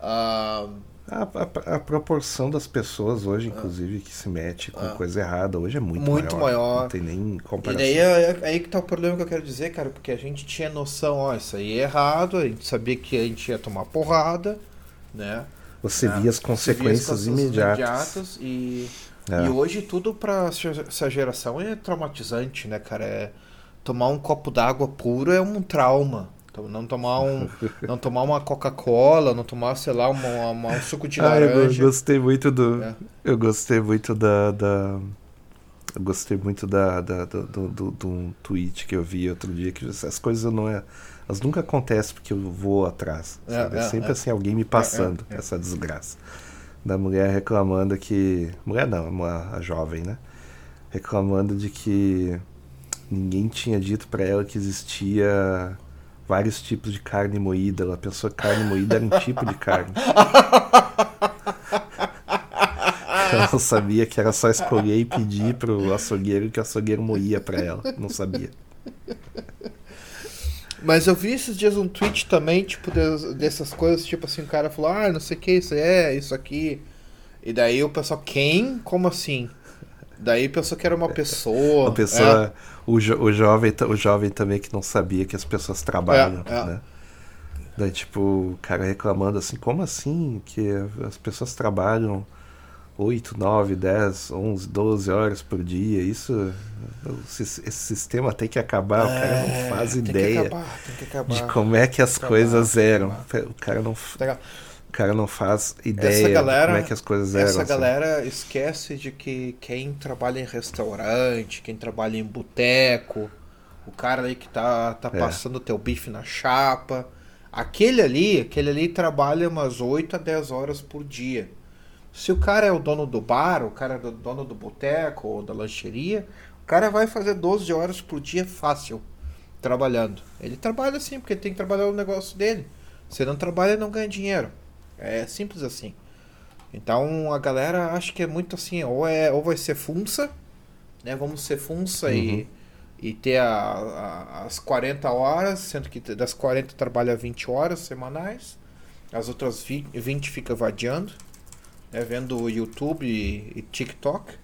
ah, A, a- a proporção das pessoas hoje, inclusive, que se mete com Ah. coisa errada, hoje é muito, Muito maior. Não tem nem E comparação. daí é, é aí que tá o problema que eu quero dizer, cara, porque a gente tinha noção, ó, isso aí é errado, a gente sabia que a gente ia tomar porrada, né? Você É, via as Você via as consequências imediatas. imediatas e, É. e hoje tudo pra essa geração é traumatizante, né, cara? É, tomar um copo d'água puro é um trauma. Então, Não tomar um, não tomar uma Coca-Cola, não tomar, sei lá, uma, uma- um suco de Ah, eu go- laranja. gostei muito do. É. Eu gostei muito da. da- eu gostei muito da, da- do, do, do- de um tweet que eu vi outro dia, que essas coisas não é. Elas nunca acontecem porque eu vou atrás. É? É, é, sempre é. assim, alguém me passando É, é, é. essa desgraça. Da mulher reclamando que. Mulher não, uma, a jovem, né? Reclamando de que ninguém tinha dito pra ela que existia vários tipos de carne moída. Ela pensou que carne moída era um tipo de carne. [laughs] Ela não sabia que era só escolher e pedir pro açougueiro que o açougueiro moía pra ela. Não sabia. Mas eu vi esses dias um tweet também, tipo, des- dessas coisas, tipo assim, o cara falou, ah, não sei o que, isso é, isso aqui. E daí o pessoal, quem? Como assim? Daí pensou que era uma pessoa. A pessoa, o, jo- o, jovem, o jovem também que não sabia que as pessoas trabalham, É, é. né? Daí, tipo, o cara reclamando assim, como assim que as pessoas trabalham 8, 9, 10, 11, 12 horas por dia? Isso, esse, sistema tem que acabar, o cara não faz É, tem ideia acabar, de como é que as acabar, coisas eram. O cara não, Tá- o cara não faz ideia galera, como é que as coisas eram. essa assim. galera esquece de que quem trabalha em restaurante, quem trabalha em boteco, o cara aí que tá, tá É. passando teu bife na chapa, aquele ali, aquele ali trabalha umas 8 a 10 horas por dia. Se o cara é o dono do bar, o cara é o dono do boteco ou da lancheria, o cara vai fazer 12 horas por dia fácil trabalhando. Ele trabalha assim porque tem que trabalhar o negócio dele. Se não trabalha, não ganha dinheiro. É simples assim. Então a galera acha que é muito assim, ou é ou vai ser funça, né? Vamos ser funça e, e ter a, a- as 40 horas, sendo que das 40 trabalha 20 horas semanais, as outras vi- 20 fica vadiando, né, vendo YouTube e, e TikTok.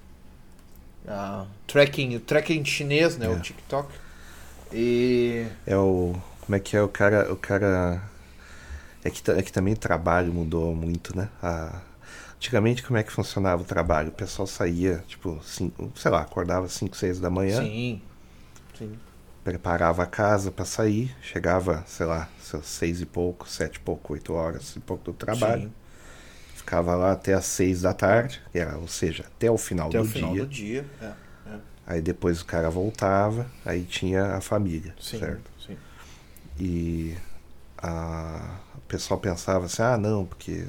Ah, tracking, tracking chinês, né, É. o TikTok. E É o. Como é que é? O cara. O cara. É que, é que também o trabalho mudou muito, né? A- Antigamente, como é que funcionava o trabalho? O pessoal saía, tipo, cinco, sei lá, acordava 5, 6 da manhã, sim, sim, preparava a casa pra sair, chegava, sei lá, seis e pouco, sete e pouco, oito horas e pouco do trabalho. sim, Ficava lá até as seis da tarde, era, ou seja, até o final até do o final dia. do dia. É, é. Aí depois o cara voltava, aí tinha a família, Sim, certo? sim. E a, o pessoal pensava assim, ah não, porque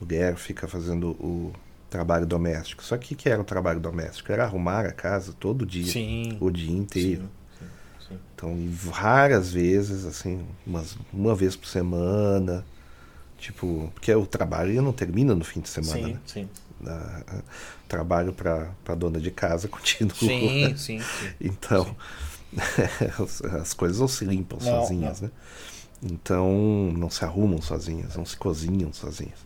a mulher fica fazendo o trabalho doméstico. Só que o que era o trabalho doméstico? Era arrumar a casa todo dia, Sim. o dia inteiro. Sim, sim. Então, raras vezes, assim, umas, uma vez por semana. Tipo, porque o trabalho não termina no fim de semana, Sim, né? sim. A- a- trabalho para a dona de casa [laughs] continua. Sim, sim, sim. Então, [laughs] as, as coisas não se limpam Não, sozinhas, né? Então, não se arrumam sozinhas, não se cozinham sozinhas.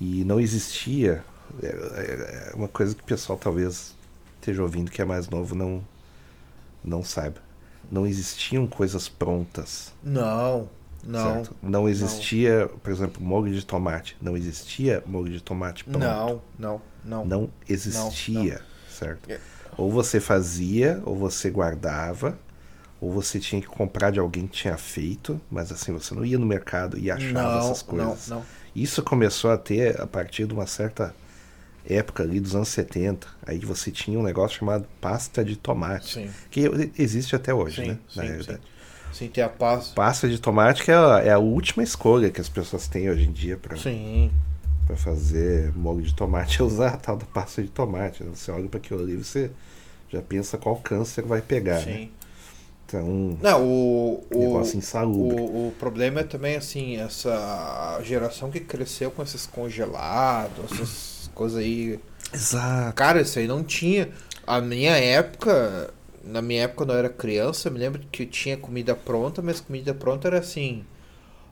E não existia. É, é- é uma coisa que o pessoal talvez esteja ouvindo que é mais novo não, não saiba. Não existiam coisas prontas. Não, não, certo? Não existia, por exemplo, molho de tomate. Não existia molho de tomate pronto. não, não, não. Não existia, certo? É. Ou você fazia, ou você guardava, ou você tinha que comprar de alguém que tinha feito, mas assim, você não ia no mercado e achava não, essas coisas. Não, não. Isso começou a ter a partir de uma certa época ali dos anos 70. Aí você tinha um negócio chamado pasta de tomate, Sim. que existe até hoje, Sim, né? sim, na sim. verdade. Sim, tem a paz. Pasta de tomate que é a, é a última escolha que as pessoas têm hoje em dia para Sim, para fazer molho de tomate é [laughs] usar a tal da pasta de tomate. né? Você olha para aquilo ali e você já pensa qual câncer vai pegar, né? Então, Não, o, o, negócio insalubre. o, o problema é também, assim, essa geração que cresceu com esses congelados, essas coisas aí. Exato. Cara, isso aí não tinha. A minha época, na minha época quando eu era criança, eu me lembro que tinha comida pronta, mas comida pronta era assim.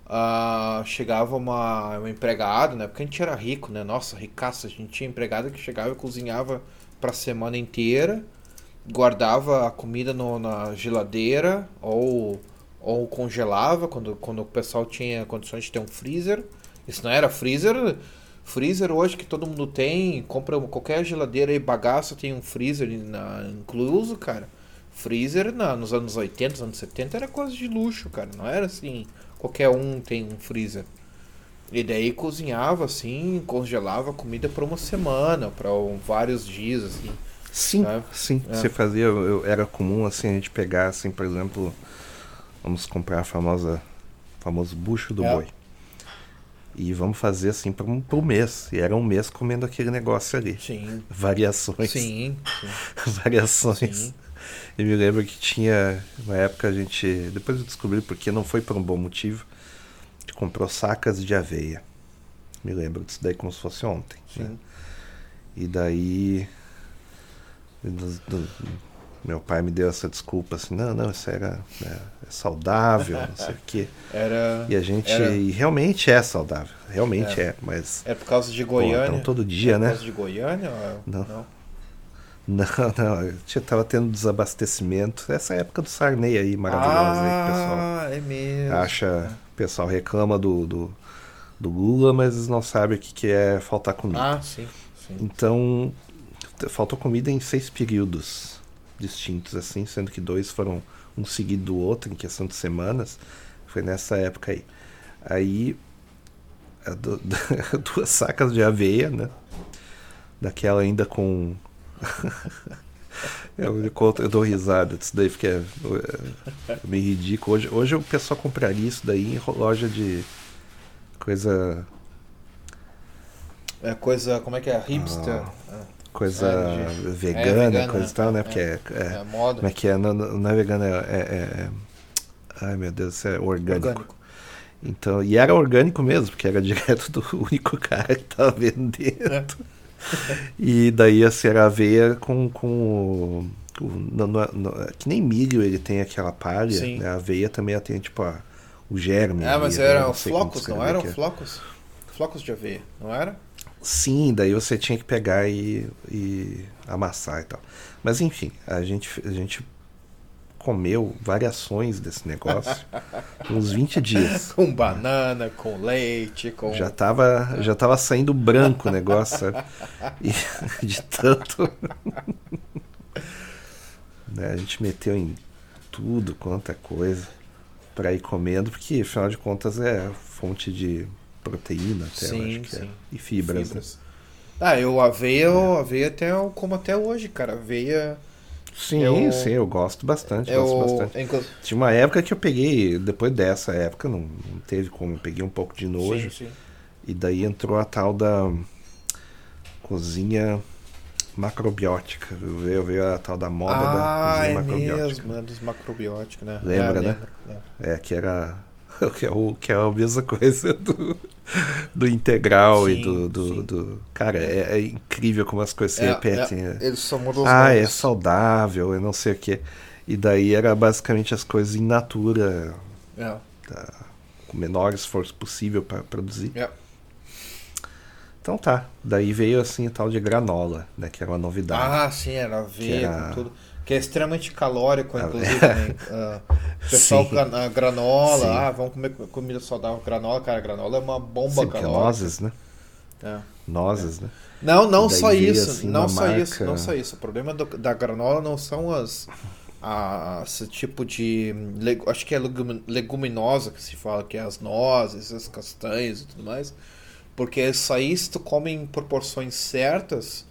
ah, chegava uma, uma empregada, né? Porque a gente era rico, né? Nossa, ricaça. A gente tinha empregada que chegava e cozinhava pra semana inteira, guardava a comida no- na geladeira ou, ou congelava quando, quando o pessoal tinha condições de ter um freezer. Isso não era freezer. Freezer hoje que todo mundo tem, compra qualquer geladeira e bagaço tem um freezer na, incluso, cara. Freezer na, nos anos 80, nos anos 70 era coisa de luxo, cara. Não era assim, qualquer um tem um freezer. E daí cozinhava assim, congelava comida para uma semana, para vários dias, assim. Sim, É. sim. É. Você fazia, eu- era comum assim a gente pegar assim, por exemplo, vamos comprar a famosa famoso bucho do É. boi. E vamos fazer assim para um pro mês. E era um mês comendo aquele negócio ali. Sim. Variações. Sim. [laughs] Variações. Sim. Eu me lembro que tinha, uma época a gente, depois eu descobri porque não foi por um bom motivo, a gente comprou sacas de aveia. Me lembro disso daí como se fosse ontem. né? Sim. E daí do- do- meu pai me deu essa desculpa assim, não, não, isso era né, é saudável, não sei o quê. Era. E a gente Era- e realmente é saudável, realmente é, mas É por causa de pô, Goiânia. então todo É dia, por né? causa de Goiânia? ou- Não. Não, não, [laughs] eu tava tendo desabastecimento. Essa época do Sarney aí, maravilhosa aí, que o pessoal Ah, é mesmo. acha, o pessoal reclama do, do, do Lula, mas não sabe o que, que é faltar comida. Ah, sim. sim. Então, faltou comida em seis períodos distintos, assim, sendo que dois foram um seguido do outro, em questão de semanas. Foi nessa época aí. Aí, du- [laughs] duas sacas de aveia, né? Daquela ainda com. [laughs] eu, conto- eu dou risada disso daí, porque é, é meio ridículo. Hoje, hoje o pessoal compraria isso daí em loja de coisa É coisa, como é que é? Hipster. Coisa É, vegana, é vegana, coisa e tal, né? é, Porque é, É, é- moda. como é que é? Não, não é vegana, é, é- Ai meu Deus, isso é orgânico. Orgânico. Então, e era orgânico mesmo, porque era [laughs] direto do único cara que tava vendendo. E daí assim, era aveia com, com, no- no- no- que nem milho ele tem aquela palha, Sim. né? A aveia também ela tem tipo a- o germe. Ah, mas ali, né? eram flocos, não eram flocos? Flocos de aveia, não era? Sim, daí você tinha que pegar e, e amassar e tal. Mas enfim, a gente, a gente comeu variações desse negócio [laughs] uns 20 dias. Com banana, com leite, com. Já tava, já tava saindo branco o negócio, sabe? E [laughs] de tanto. [laughs] né, a gente meteu em tudo quanto é coisa pra ir comendo, porque afinal de contas é fonte de proteína até, eu Sim, acho que é. sim. E fibras. né? Fibras. Ah, eu aveia, eu aveia até eu como até hoje, cara. Aveia. Sim, Eu- sim, eu gosto bastante, gosto bastante. inclu- Tinha uma época que eu peguei, depois dessa época, não, não teve como, eu peguei um pouco de nojo. Sim, sim. E daí entrou a tal da cozinha macrobiótica. Veio, veio a tal da moda da Ah, cozinha é macrobiótica. mesmo, é dos macrobióticos, né? Lembra, É, né? lembro, lembro. É, que era. [laughs] Que é, o, que é a mesma coisa do, do integral e Sim, do. do, sim. do- cara, é, é incrível como as coisas se É, repetem. é, eles só mudam os Ah, é nomes. saudável, eu não sei o que. E daí era basicamente as coisas in natura, É, com o menor esforço possível para produzir. é. Então tá. Daí veio assim o tal de granola, né? Que era uma novidade. Ah, sim, era era- com tudo. Que é extremamente calórico, inclusive. [laughs] Ah, o pessoal, Sim. gra- ah, granola, Sim. ah, vamos comer comida saudável. Granola, cara, granola é uma bomba Sim, é calórica. nozes, né? É. Nozes, né? Não, não só isso, assim, não só marca- isso, não só isso. O problema do- da granola não são as a- esse tipo de acho que é legumi- leguminosa que se fala, que é as nozes, as castanhas e tudo mais. Porque isso aí, se tu come em proporções certas,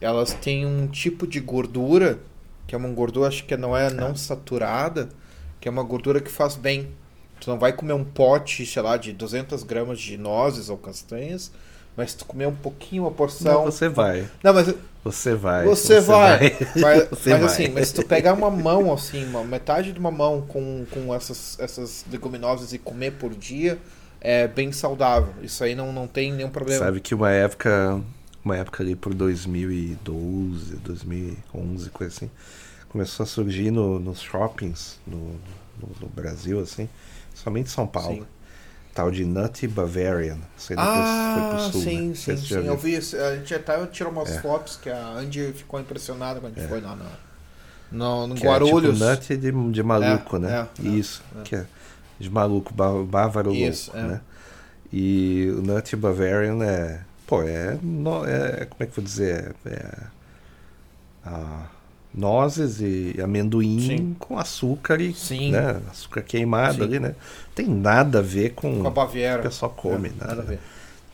elas têm um tipo de gordura, que é uma gordura, acho que não é não saturada, que é uma gordura que faz bem. Tu não vai comer um pote, sei lá, de 200 gramas de nozes ou castanhas, mas se tu comer um pouquinho, uma porção... Não, você vai. Não, mas Você vai. você, vai. [laughs] Mas, [laughs] Você mas vai. assim, mas se tu pegar uma mão, assim, uma metade de uma mão com, com essas, essas leguminosas e comer por dia, é bem saudável. Isso aí não, não tem nenhum problema. Sabe que uma época, uma época ali por 2012, 2011, coisa assim, começou a surgir no, nos shoppings no, no, no Brasil, assim, somente São Paulo. Sim. Tal de Nutty Bavarian. Isso aí depois foi Ah, pro sul, sim, né? Sim, sim. Eu vi. A gente até tirou umas É. fotos que a Andy ficou impressionada quando a gente foi lá no, no, no Que Guarulhos. É, tipo nut de, de maluco, É, né? é, é, Isso, é. que é de maluco, bá- bávaro Isso, louco, é. né? E o Nut Bavarian é, pô, é, no- é como é que eu vou dizer, é, ah, nozes e amendoim Sim. com açúcar e, Sim. né, açúcar queimado Sim. ali, né? Tem nada a ver com, Com a Baviera. o pessoal come, É, nada, nada a ver.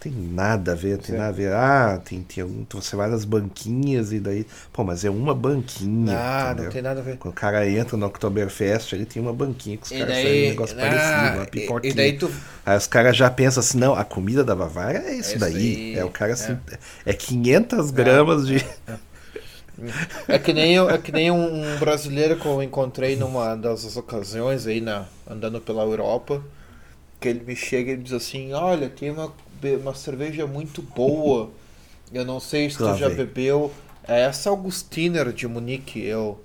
Tem nada a ver, tem Sim. nada a ver. Ah, tem, tem um- você vai nas banquinhas e daí, pô, mas é uma banquinha, Ah, não entendeu? tem nada a ver. Quando o cara entra no Oktoberfest, ele tem uma banquinha que os E caras daí, um negócio ah, parecido, uma pipoquinha. e daí tu Aí os caras já pensam assim, não, a comida da Bavária é isso É daí. aí, É o cara assim, é, 500 gramas de... É que nem, eu- é que nem um, um brasileiro que eu encontrei numa das ocasiões aí, na, andando pela Europa, que ele me chega e diz assim, olha, tem uma, uma cerveja muito boa, eu não sei se tu já bebeu, é essa Augustiner de Munique, eu...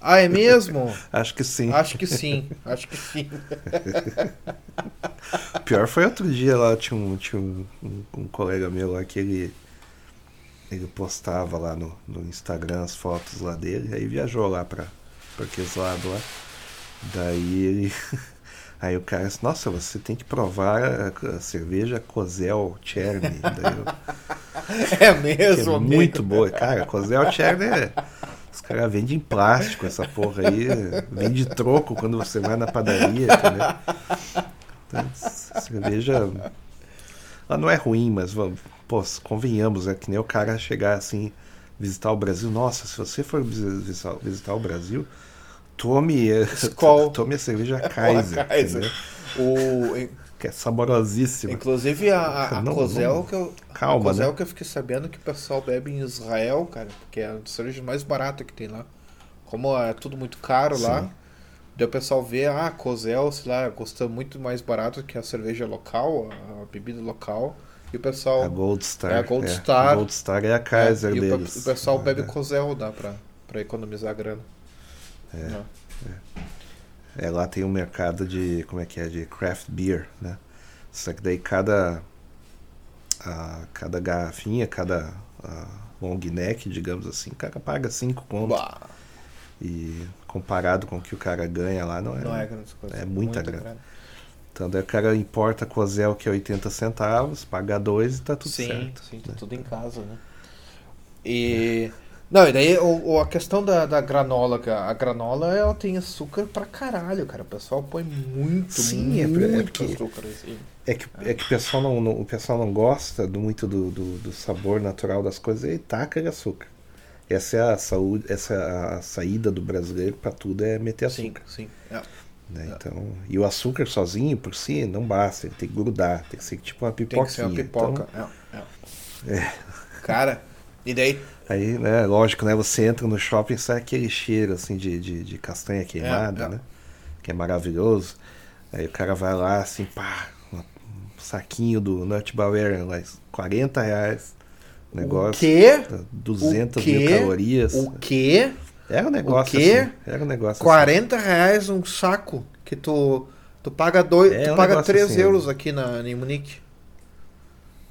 Ah, é mesmo? [laughs] Acho que sim. acho que sim, acho que sim. [laughs] Pior foi outro dia lá, tinha um, tinha um, um- um colega meu lá que ele, ele postava lá no, no Instagram as fotos lá dele, aí viajou lá pra, pra aqueles lados lá. Daí ele. [laughs] Aí o cara disse, nossa, você tem que provar a, a cerveja Kozel Cherny. Eu, [laughs] É mesmo, é amigo. muito boa. Cara, Kozel Cherny é. Os caras vendem em plástico essa porra aí. Vende troco quando você vai na padaria, entendeu? Então, cerveja. Ela não é ruim, mas vamos, pô, convenhamos, é que nem o cara chegar assim, visitar o Brasil. Nossa, se você for visi- visitar, visitar o Brasil, tome, Skol. [laughs] tome a cerveja [laughs] Kaiser? O, que é saborosíssima. Inclusive a, a, a Não, Kozel não. que eu. Calma, a Kozel né? que eu fiquei sabendo que o pessoal bebe em Israel, cara, porque é a cerveja mais barata que tem lá. Como é tudo muito caro lá, Sim. daí o pessoal vê, ah, a Kozel, sei lá, custa muito mais barato que a cerveja local, a, a bebida local. E o pessoal. A Gold Star. É a Gold Star. A Gold Star é a Kaiser é, e o, pe- deles. o pessoal bebe É. Kozel, dá pra, Pra economizar grana. É. É, lá tem um mercado de, como é que é, de craft beer, né? Só que daí cada, a, cada garrafinha, cada a long neck, digamos assim, o cara paga 5 conto. Bah, E comparado com o que o cara ganha lá, não é, não é grandes coisas. é muita grana. Então daí o cara importa Cozel que é 80 centavos, paga 2 e tá tudo sim, certo. sim, né? tá tudo em casa, né? E. Não, e daí o, o- a questão da, da granola, a granola ela tem açúcar pra caralho, cara. O pessoal põe muito, Sim, é muito é porque- açúcar assim. É que, é que o, pessoal não, não- o pessoal não gosta do, muito do, do, do sabor natural das coisas e taca de açúcar. Essa é a saúde, essa é a saída do brasileiro para tudo é meter Sim, açúcar. sim. É. né? Então, e o açúcar sozinho por si não basta, ele tem que grudar, tem que ser tipo uma Tem pipoquinha. que ser uma pipoca. Então, é, é. Cara, e daí. aí, né, lógico, né, você entra no shopping e sai aquele cheiro assim de, de, de castanha queimada, é. né? Que é maravilhoso. Aí o cara vai lá assim, pá, um saquinho do Nut Bavarian lá, 40 reais. O Negócio. quê? 200 O quê? mil calorias. O quê? Era um negócio O quê? assim. Era um negócio 40 reais um saco que tu. Tu paga dois, É, tu um paga negócio 3 assim, euros aqui na, em Munique.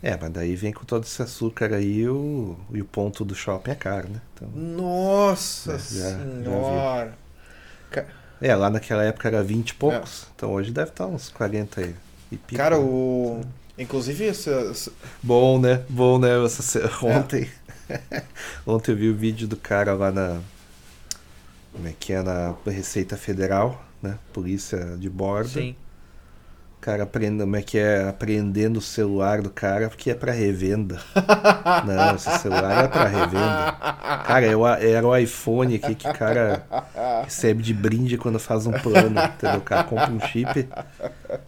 É, mas daí vem com todo esse açúcar aí o, e o ponto do shopping é caro, né? Então, Nossa É, já- já senhora. Ca- é, lá naquela época era 20 e poucos. Então hoje deve estar uns 40 e, e pico. Cara, né? o. Inclusive, essa- Bom, né? Bom, né? Essa É. Ontem. [laughs] Ontem eu vi o vídeo do cara lá na. Como é que é? Na Receita Federal, né? Polícia de bordo. Sim. Cara aprendendo, como é que é? Apreendendo o celular do cara porque é pra revenda. [laughs] Não, esse celular é pra revenda. Cara, é o- era o iPhone aqui que o cara recebe de brinde quando faz um plano. Entendeu? O cara compra um chip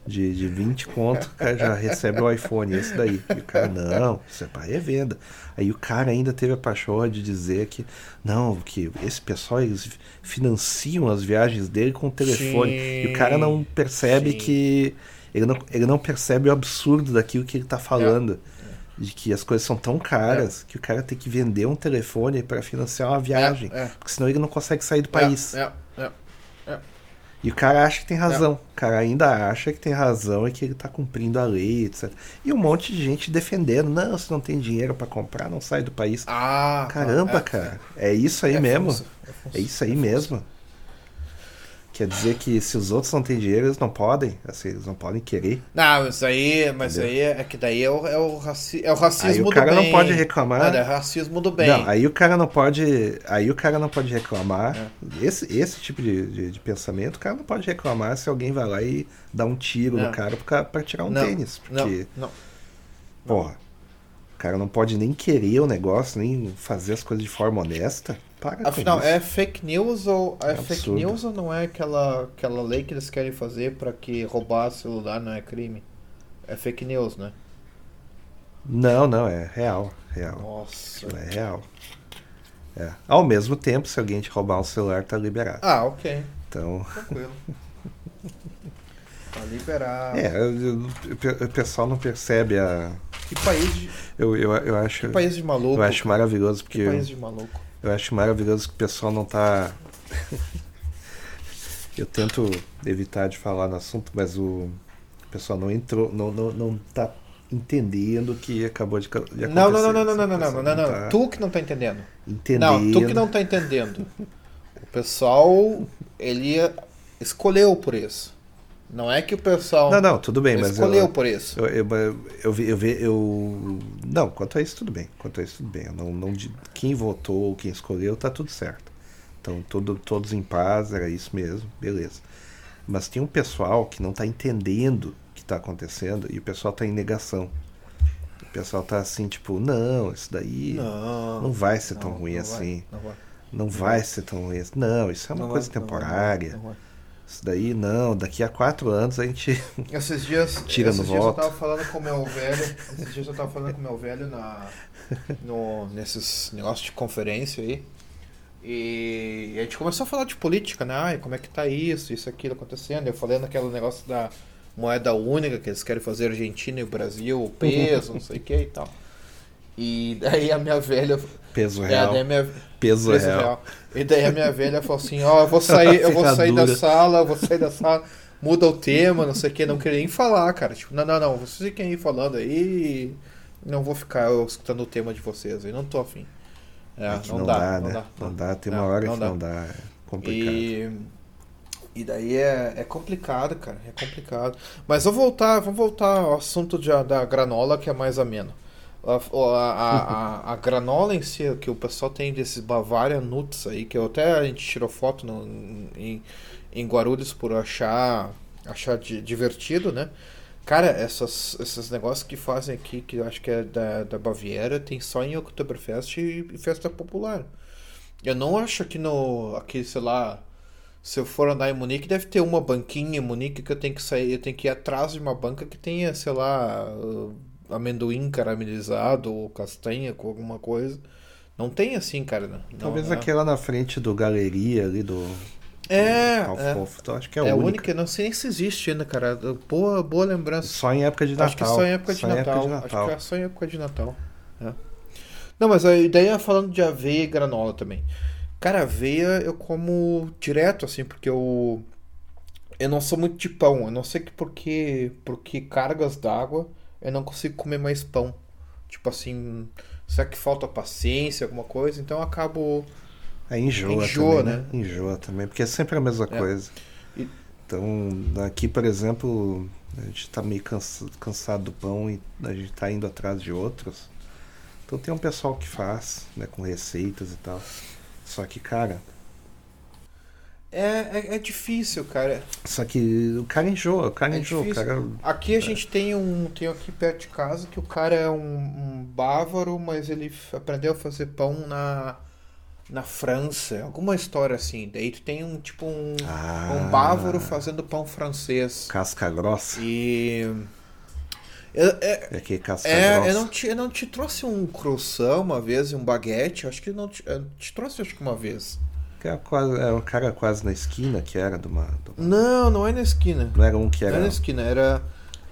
de, de 20 conto, o cara já recebe o iPhone, esse daí. E o cara, não, isso é pra revenda. Aí o cara ainda teve a paixão de dizer que, não, que esse pessoal, eles financiam as viagens dele com o telefone. E o cara não percebe Sim. que. Ele não, ele não percebe o absurdo daquilo que ele tá falando. De que as coisas são tão caras que o cara tem que vender um telefone para financiar uma viagem. É, é. Porque senão ele não consegue sair do país. É, é, é. E o cara acha que tem razão. O cara ainda acha que tem razão e que ele tá cumprindo a lei, etc. E um monte de gente defendendo. Não, se não tem dinheiro para comprar, não sai do país. Ah, Caramba, é, cara. É isso aí é mesmo. função, é função, É isso aí é mesmo. Quer dizer que se os outros não têm dinheiro, eles não podem. Assim, eles não podem querer. Não, mas aí, mas Entendeu? aí é, é que daí é o, é o, raci, é o racismo Aí o do cara bem. não pode reclamar. É, é racismo do bem. Não, aí o cara não pode. Aí o cara não pode reclamar. É. Esse, esse tipo de, de, de pensamento, o cara não pode reclamar se alguém vai lá e dá um tiro É. no cara pra, pra tirar um não, tênis. não, Porque, não. porra, o cara não pode nem querer o negócio, nem fazer as coisas de forma honesta. Para Afinal, é fake news ou é, É fake news ou não é aquela, aquela lei que eles querem fazer pra que roubar celular não é crime? É fake news, né? Não, não, é real. Real. Nossa. É real. É. Ao mesmo tempo, se alguém te roubar um celular, tá liberado. Ah, ok. Então. Tranquilo. [laughs] tá liberado. É, eu- eu- o pessoal não percebe a. Que país de, Eu, eu, eu acho. que país de maluco. Eu acho maravilhoso porque Que país de maluco. eu acho maravilhoso que o pessoal não tá. [laughs] eu tento evitar de falar no assunto, mas o pessoal não entrou, não, não, não tá entendendo que acabou de, acontecer. Não, não, não, não, não, não, não, não, pessoal não, não, tá Tu que não tá entendendo. entendendo. Não, tu que não tá entendendo. O pessoal, ele escolheu por isso. Não é que o pessoal Não, não, tudo bem, mas escolheu eu, por isso. eu, eu, eu, eu, vi- eu, não, quanto a isso tudo bem, quanto a isso tudo bem. Eu não, não, quem votou, quem escolheu, tá tudo certo. Então, todo, todos em paz, era isso mesmo, beleza. Mas tem um pessoal que não tá entendendo o que tá acontecendo e o pessoal tá em negação. O pessoal tá assim, tipo, não, isso daí Não, não vai ser tão não, ruim não vai, assim. não vai. Não vai ser tão ruim assim. Não, isso é uma coisa vai, vai, temporária. não vai. Isso daí não, daqui a quatro anos a gente. [laughs] Esses dias, Tira esses no dias eu voto. tava falando com o meu velho. Esses dias eu tava falando com o meu velho na, no, nesses negócios de conferência aí. E a gente começou a falar de política, né? Ai, como é que tá isso, isso, aquilo acontecendo. Eu falei naquele negócio da moeda única que eles querem fazer Argentina e o Brasil, o peso, não sei o que e tal. E daí a minha velha. Peso É, real. minha, Peso, preço real. real. E daí a minha velha falou assim, ó, eu vou sair, eu vou sair da sala, eu vou sair da sala, muda o tema, não sei o que, não queria nem falar, cara. Tipo, não, não, não, vocês fiquem aí falando aí, não vou ficar eu escutando o tema de vocês, eu não tô afim. É, É não, não, dá, dá, não né? dá. Não dá, tem Não, uma hora não que dá. não dá. É complicado. E, e daí é, é complicado, cara, é complicado. Mas vamos voltar, vamos voltar ao assunto de- da granola que é mais ameno. A, a, a, a- granola em si, que o pessoal tem desses Bavaria Nuts aí, que até a gente tirou foto no, em, em Guarulhos por achar, achar di- divertido, né? Cara, essas, esses negócios que fazem aqui, que eu acho que é da, da Baviera, tem só em Oktoberfest e, e festa popular. Eu não acho que no. Aqui, sei lá. Se eu for andar em Munique, deve ter uma banquinha em Munique que eu tenho que sair. Eu tenho que ir atrás de uma banca que tenha, sei lá, amendoim caramelizado ou castanha com alguma coisa. Não tem assim, cara. Não, Talvez não, aquela na frente do Galeria ali do. É, do é. Então acho que é, É única. única, não sei nem se existe ainda, cara. Boa, boa lembrança. Só em época de Natal. Acho que só em época de Só Natal. de Acho Natal. que é só em época de Natal. é. Não, mas a ideia é falando de aveia e granola também. Cara, aveia eu como direto, assim, porque eu. Eu não sou muito de pão. Eu não sei que porque, porque cargas d'água eu não consigo comer mais pão. Tipo assim, será que falta paciência, alguma coisa? Então eu acabo. É, enjoa, Enjoa, também, né? Enjoa também, porque é sempre a mesma É. coisa. E- Então, aqui, por exemplo, a gente tá meio cansa- cansado do pão e a gente tá indo atrás de outros. Então tem um pessoal que faz, né, com receitas e tal. Só que, cara, É, é, é difícil, cara. só que o cara enjoa, o cara É enjoa, o cara Aqui a gente tem um. Tem aqui perto de casa que o cara é um, um bávaro, mas ele aprendeu a fazer pão na, na França. Alguma história assim. Daí tu tem um tipo um, Ah. um bávaro fazendo pão francês. casca grossa. E. Eu, é, É que casca é, grossa. eu não, te, eu não te trouxe um croissant uma vez e um baguete? Acho que não te, eu te trouxe acho que uma vez. Era quase, era um cara quase na esquina que era de uma. de uma- Não, não é na esquina. Não era um que Não era. era na esquina, era.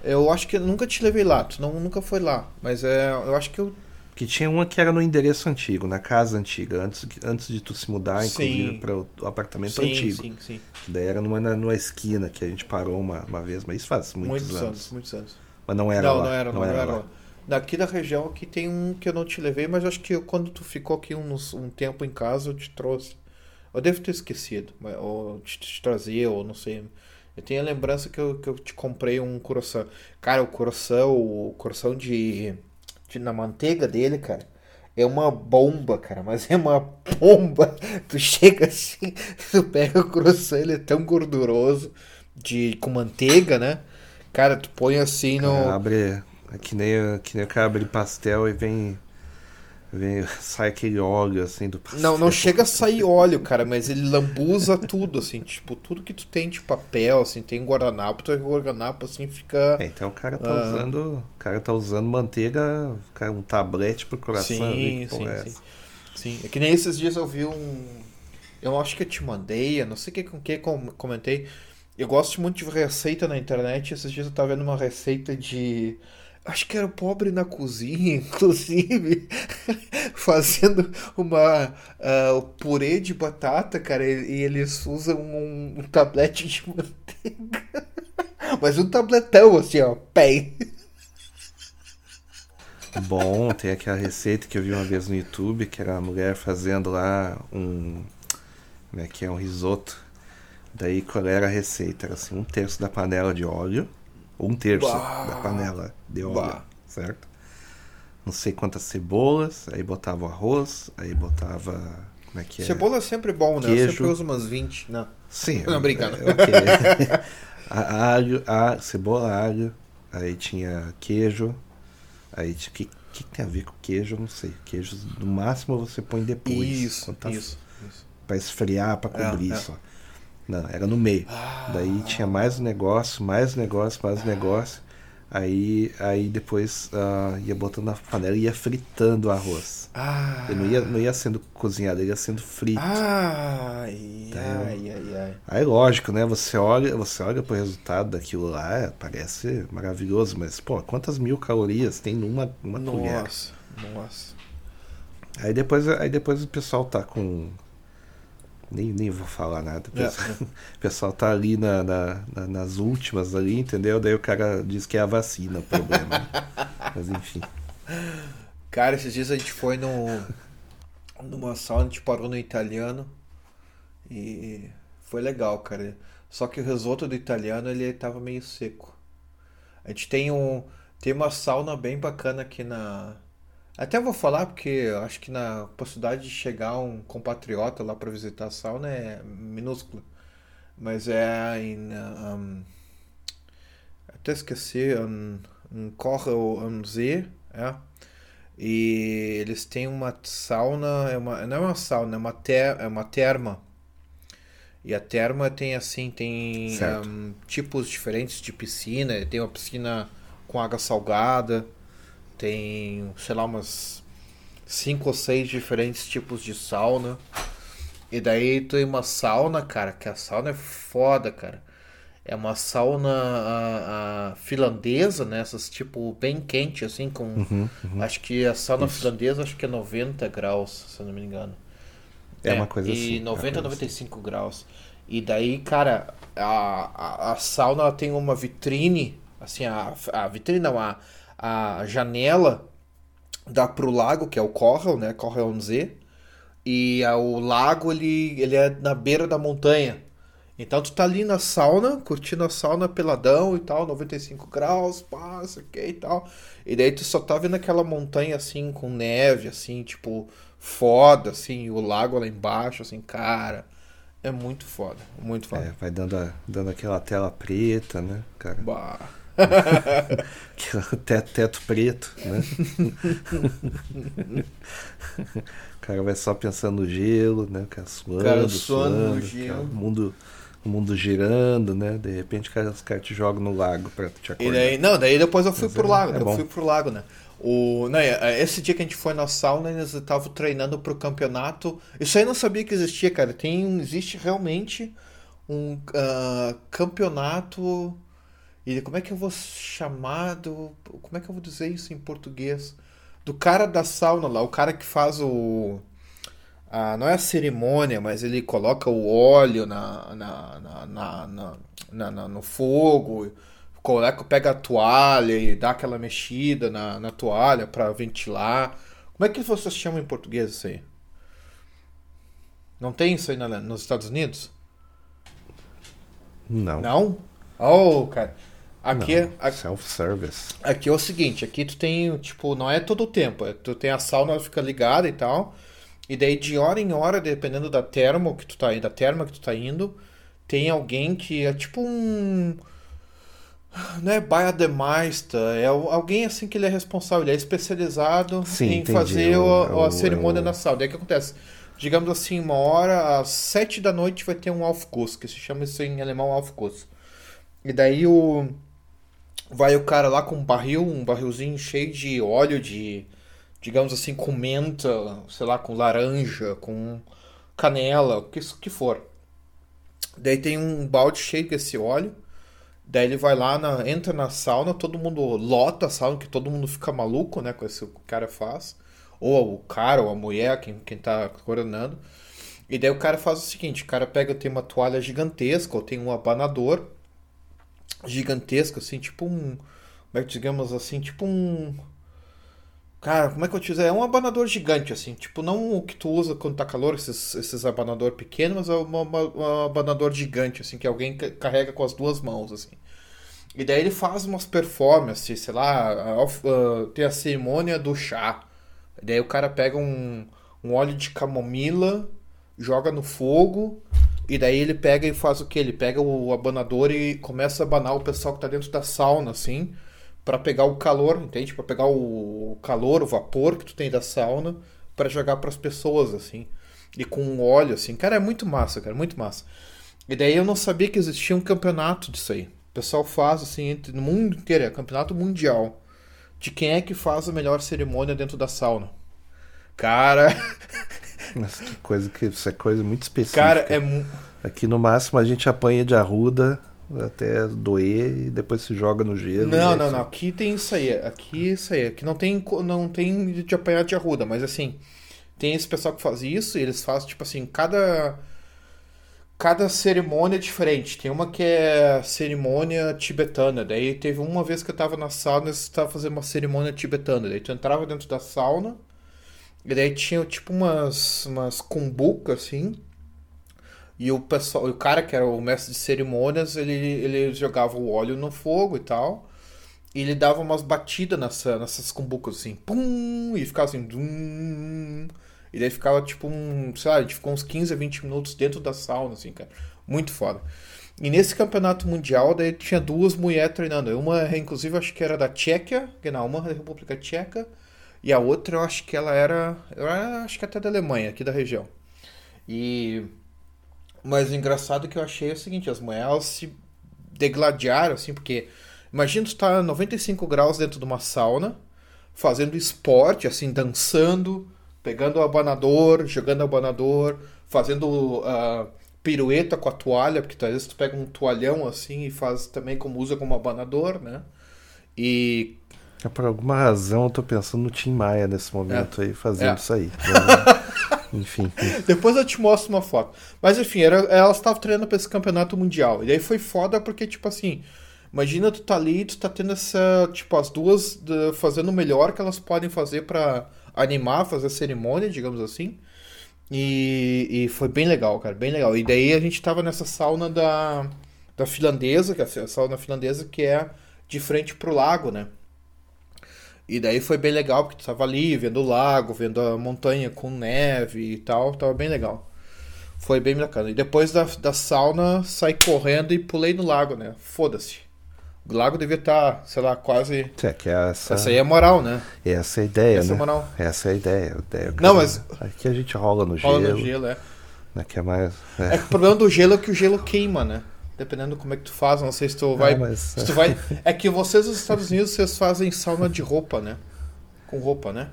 Eu acho que eu nunca te levei lá, tu não, nunca foi lá. Mas é, eu acho que eu. Que tinha uma que era no endereço antigo, na casa antiga, antes, antes de tu se mudar, inclusive, para o apartamento sim, antigo. sim, sim. Daí era numa, numa esquina que a gente parou uma, uma vez, mas isso faz muitos, Muitos, anos. anos. muitos anos. Mas não era não, lá. não era, não, era, lá. lá. Daqui da região aqui tem um que eu não te levei, mas acho que eu- quando tu ficou aqui um tempo em casa, eu te trouxe. Eu devo ter esquecido, ou te, te trazer, ou não sei. Eu tenho a lembrança que eu, que eu te comprei um coração. Cara, o coração, o coração de, de na manteiga dele, cara, é uma bomba, cara, mas é uma bomba. [laughs] Tu chega assim, [laughs] tu pega o coração, ele é tão gorduroso, de, com manteiga, né? Cara, tu põe assim no. Cara, abre. É que nem, que nem o cara abre pastel e vem. Vem [laughs] sai aquele óleo assim do pastel. Não, não chega a sair óleo, cara, mas ele lambuza tudo, assim, tipo, tudo que tu tem de papel, assim, tem guardanapo, tu guardanapo, assim, fica... É, então o cara tá Ah. usando. O cara tá usando manteiga, cara, um tablete pro coração ali. sim, porra sim, é sim. Sim, é que nem esses dias eu vi um... Eu acho que eu te mandei, eu não sei que com que com- comentei. Eu gosto muito de receita na internet, esses dias eu tava vendo uma receita de... Acho que era o pobre na cozinha, [laughs] inclusive, fazendo uma o purê de batata, cara, e, e eles usam um, um tablete de manteiga. [laughs] Mas um tabletão, assim, ó, pé. Bom, tem aquela receita que eu vi uma vez no YouTube, que era a mulher fazendo lá um. Como é que é? Um risoto. Daí qual era a receita? Era assim, um terço da panela de óleo. Um terço Bah. da panela de óleo, Bah. certo? Não sei quantas cebolas, aí botava o arroz, aí botava. Como é que é? Cebola é sempre bom, né? Eu Queijo. sempre uso umas 20. Não. Sim. Não, brincando. é, ok. [laughs] A- alho, a, cebola, alho, aí tinha queijo, aí tinha- que que tem a ver com queijo, eu não sei. Queijo no máximo você põe depois. Isso, tá isso, isso. Pra esfriar, pra É, cobrir é. só. Não, era no meio. Ah. Daí tinha mais um negócio, mais um negócio, mais um negócio. Aí, aí depois ah, ia botando na panela e ia fritando o arroz. Ah. Ele não ia, não ia sendo cozinhado, ele ia sendo frito. Ai, Tá. ai, ai, ai. Aí lógico, né? Você olha, você olha pro resultado daquilo lá, é, parece maravilhoso, mas pô, quantas mil calorias tem numa uma colher? Nossa, nossa. Aí depois, aí depois o pessoal tá com. Nem, nem vou falar nada. O É. pessoal, o pessoal tá ali na, na- na- nas últimas ali, entendeu? Daí o cara diz que é a vacina o problema. [laughs] Mas enfim. Cara, esses dias a gente foi no, numa sauna, a gente parou no italiano e foi legal, cara. Só que o risoto do italiano ele tava meio seco. A gente tem um tem uma sauna bem bacana aqui na até vou falar porque eu acho que na possibilidade de chegar um compatriota lá para visitar a sauna é minúscula. Mas é em um, até esqueci, um, um Corral um Z, é. E eles têm uma sauna, é uma, não é uma sauna, é uma, ter, é uma terma. E a terma tem assim, tem um, tipos diferentes de piscina. Tem uma piscina com água salgada, tem, sei lá, umas cinco ou seis diferentes tipos de sauna. E daí tem uma sauna, cara, que a sauna é foda, cara. É uma sauna a, a finlandesa, né? Essas tipo bem quente, assim, com. Acho que a sauna finlandesa acho que é 90 graus, se eu não me engano. É uma coisa e assim, é uma 90 a coisa 95 graus. E daí, cara, a, a, a sauna tem uma vitrine, assim, a, a vitrine não, a, a janela dá pro lago, que é o Corral, né? Corral Z. E a- o lago, ele, ele é na beira da montanha. Então tu tá ali na sauna, curtindo a sauna peladão e tal, 95 graus, isso aqui e tal. E daí tu só tá vendo aquela montanha assim, com neve, assim, tipo, foda, assim, o lago lá embaixo, assim, cara. É muito foda, muito foda. É, vai dando, a- dando aquela tela preta, né, cara? Bah. [laughs] Aquele teto, teto preto, né? o cara vai só pensando no gelo, né? O cara suando, Cara suando no suando, gelo. cara, o mundo, o mundo girando, né? De repente cara, os caras te jogam no lago pra te E acordar. daí, não, daí depois eu fui Mas pro é- lago, é eu bom. fui pro lago, né? O, não, é- esse dia que a gente foi na sauna, eles estavam treinando pro campeonato. Isso aí eu não sabia que existia, cara. Tem, existe realmente um ah, campeonato. E como é que eu vou chamar do, como é que eu vou dizer isso em português? Do cara da sauna lá, o cara que faz o a, não é a cerimônia, mas ele coloca o óleo na, na, na, na, na- na- na- no fogo, coloca, pega a toalha e dá aquela mexida na, na toalha para ventilar. Como é que vocês chamam em português isso aí? Não tem isso aí na- nos Estados Unidos? Não. Não? Oh, cara. Aqui, é- Self-service. Aqui é o seguinte, aqui tu tem, tipo, não é todo o tempo, é- tu tem a sauna, fica ligada e tal, e daí de hora em hora, dependendo da termo que tu tá da terma que tu tá indo, tem alguém que é tipo um não é Baiademeister, é alguém assim que ele é responsável, ele é especializado Sim, em entendi, fazer o- o- a cerimônia o- na sauna. Daí o que acontece? Digamos assim, uma hora, às sete da noite vai ter um Aufguss, que se chama isso em alemão Aufguss. E daí o vai o cara lá com um barril, um barrilzinho cheio de óleo de, digamos assim, com menta, sei lá, com laranja, com canela, o que que for. Daí tem um balde cheio desse óleo. Daí ele vai lá, na- entra na sauna, todo mundo lota a sauna, que todo mundo fica maluco, né, com que o cara faz. Ou o cara, ou a mulher, quem, quem tá coronando. E daí o cara faz o seguinte, o cara pega, tem uma toalha gigantesca, ou tem um abanador gigantesco, assim, tipo um. Como é que digamos assim? Tipo um. Cara, como é que eu te dizer? É um abanador gigante, assim. Tipo, não o que tu usa quando tá calor, esses, esses abanador pequenos, mas é um abanador gigante, assim, que alguém ca- carrega com as duas mãos, assim. E daí ele faz umas performances, sei lá, tem a cerimônia do chá. Daí o cara pega um, um óleo de camomila, joga no fogo, e daí ele pega e faz o que? Ele pega o abanador e começa a abanar o pessoal que tá dentro da sauna, assim, Pra pegar o calor, entende? Pra pegar o calor, o vapor que tu tem da sauna, pra jogar pras pessoas, assim. E com óleo, assim. Cara, é muito massa, cara, muito massa. E daí eu não sabia que existia um campeonato disso aí. O pessoal faz, assim, entre, no mundo inteiro, é campeonato mundial. De quem é que faz a melhor cerimônia dentro da sauna. Cara, [laughs] Que coisa que isso é coisa muito específica. cara, é. Aqui no máximo a gente apanha de arruda até doer e depois se joga no gelo. Não, é não, isso. não. Aqui tem isso aí. Aqui é isso aí. Aqui não tem, não tem de apanhar de arruda, mas assim, tem esse pessoal que faz isso e eles fazem, tipo assim, cada. Cada cerimônia é diferente. Tem uma que é cerimônia tibetana. Daí teve uma vez que eu tava na sauna e eles estavam fazendo uma cerimônia tibetana. Daí tu entrava dentro da sauna e daí tinha tipo umas, umas cumbucas assim. E o pessoal, o cara que era o mestre de cerimônias, ele, ele jogava o óleo no fogo e tal. E ele dava umas batidas nessa, nessas cumbucas assim, pum, e ficava assim, dum, e daí ficava tipo um, sei lá, a gente ficou uns 15 a 20 minutos dentro da sauna, assim, cara. Muito foda. E nesse campeonato mundial, daí tinha duas mulheres treinando. Uma, inclusive, acho que era da Tchequia, não, uma da República Tcheca, e a outra eu acho que ela era, eu acho que até da Alemanha, aqui da região. E mas o engraçado que eu achei é o seguinte, as mulheres se degladiaram, assim, porque imagina tu tá a 95 graus dentro de uma sauna, fazendo esporte, assim, dançando, pegando o abanador, jogando o abanador, fazendo ah, pirueta com a toalha, porque às vezes tu pega um toalhão assim e faz também como usa como abanador, né? E Por alguma razão eu tô pensando no Tim Maia nesse momento aí, fazendo É. isso aí. [laughs] Enfim. Depois eu te mostro uma foto. Mas enfim, era, elas estavam treinando pra esse campeonato mundial. E daí foi foda porque, tipo assim, imagina tu tá ali, tu tá tendo essa. Tipo, as duas da- fazendo o melhor que elas podem fazer pra animar, fazer a cerimônia, digamos assim. E, e foi bem legal, cara, bem legal. E daí a gente tava nessa sauna da, da finlandesa, que é a sauna finlandesa que é de frente pro lago, né? E daí foi bem legal, porque tu tava ali vendo o lago, vendo a montanha com neve e tal, tava bem legal. Foi bem bacana. E depois da, da sauna, saí correndo e pulei no lago, né? Foda-se. O lago devia estar, sei lá, quase. É que essa, Essa aí é moral, né? essa é a ideia, Essa é né? moral. Essa é a ideia. a ideia Não, mas- Aqui a gente rola no gelo. Rola no gelo, é. Né, que é mais. É É. que o problema do gelo é que o gelo queima, né? Dependendo como é que tu faz, não sei se tu vai. mas- Se tu vai. [laughs] É que vocês nos Estados Unidos vocês fazem sauna de roupa, né? Com roupa, né?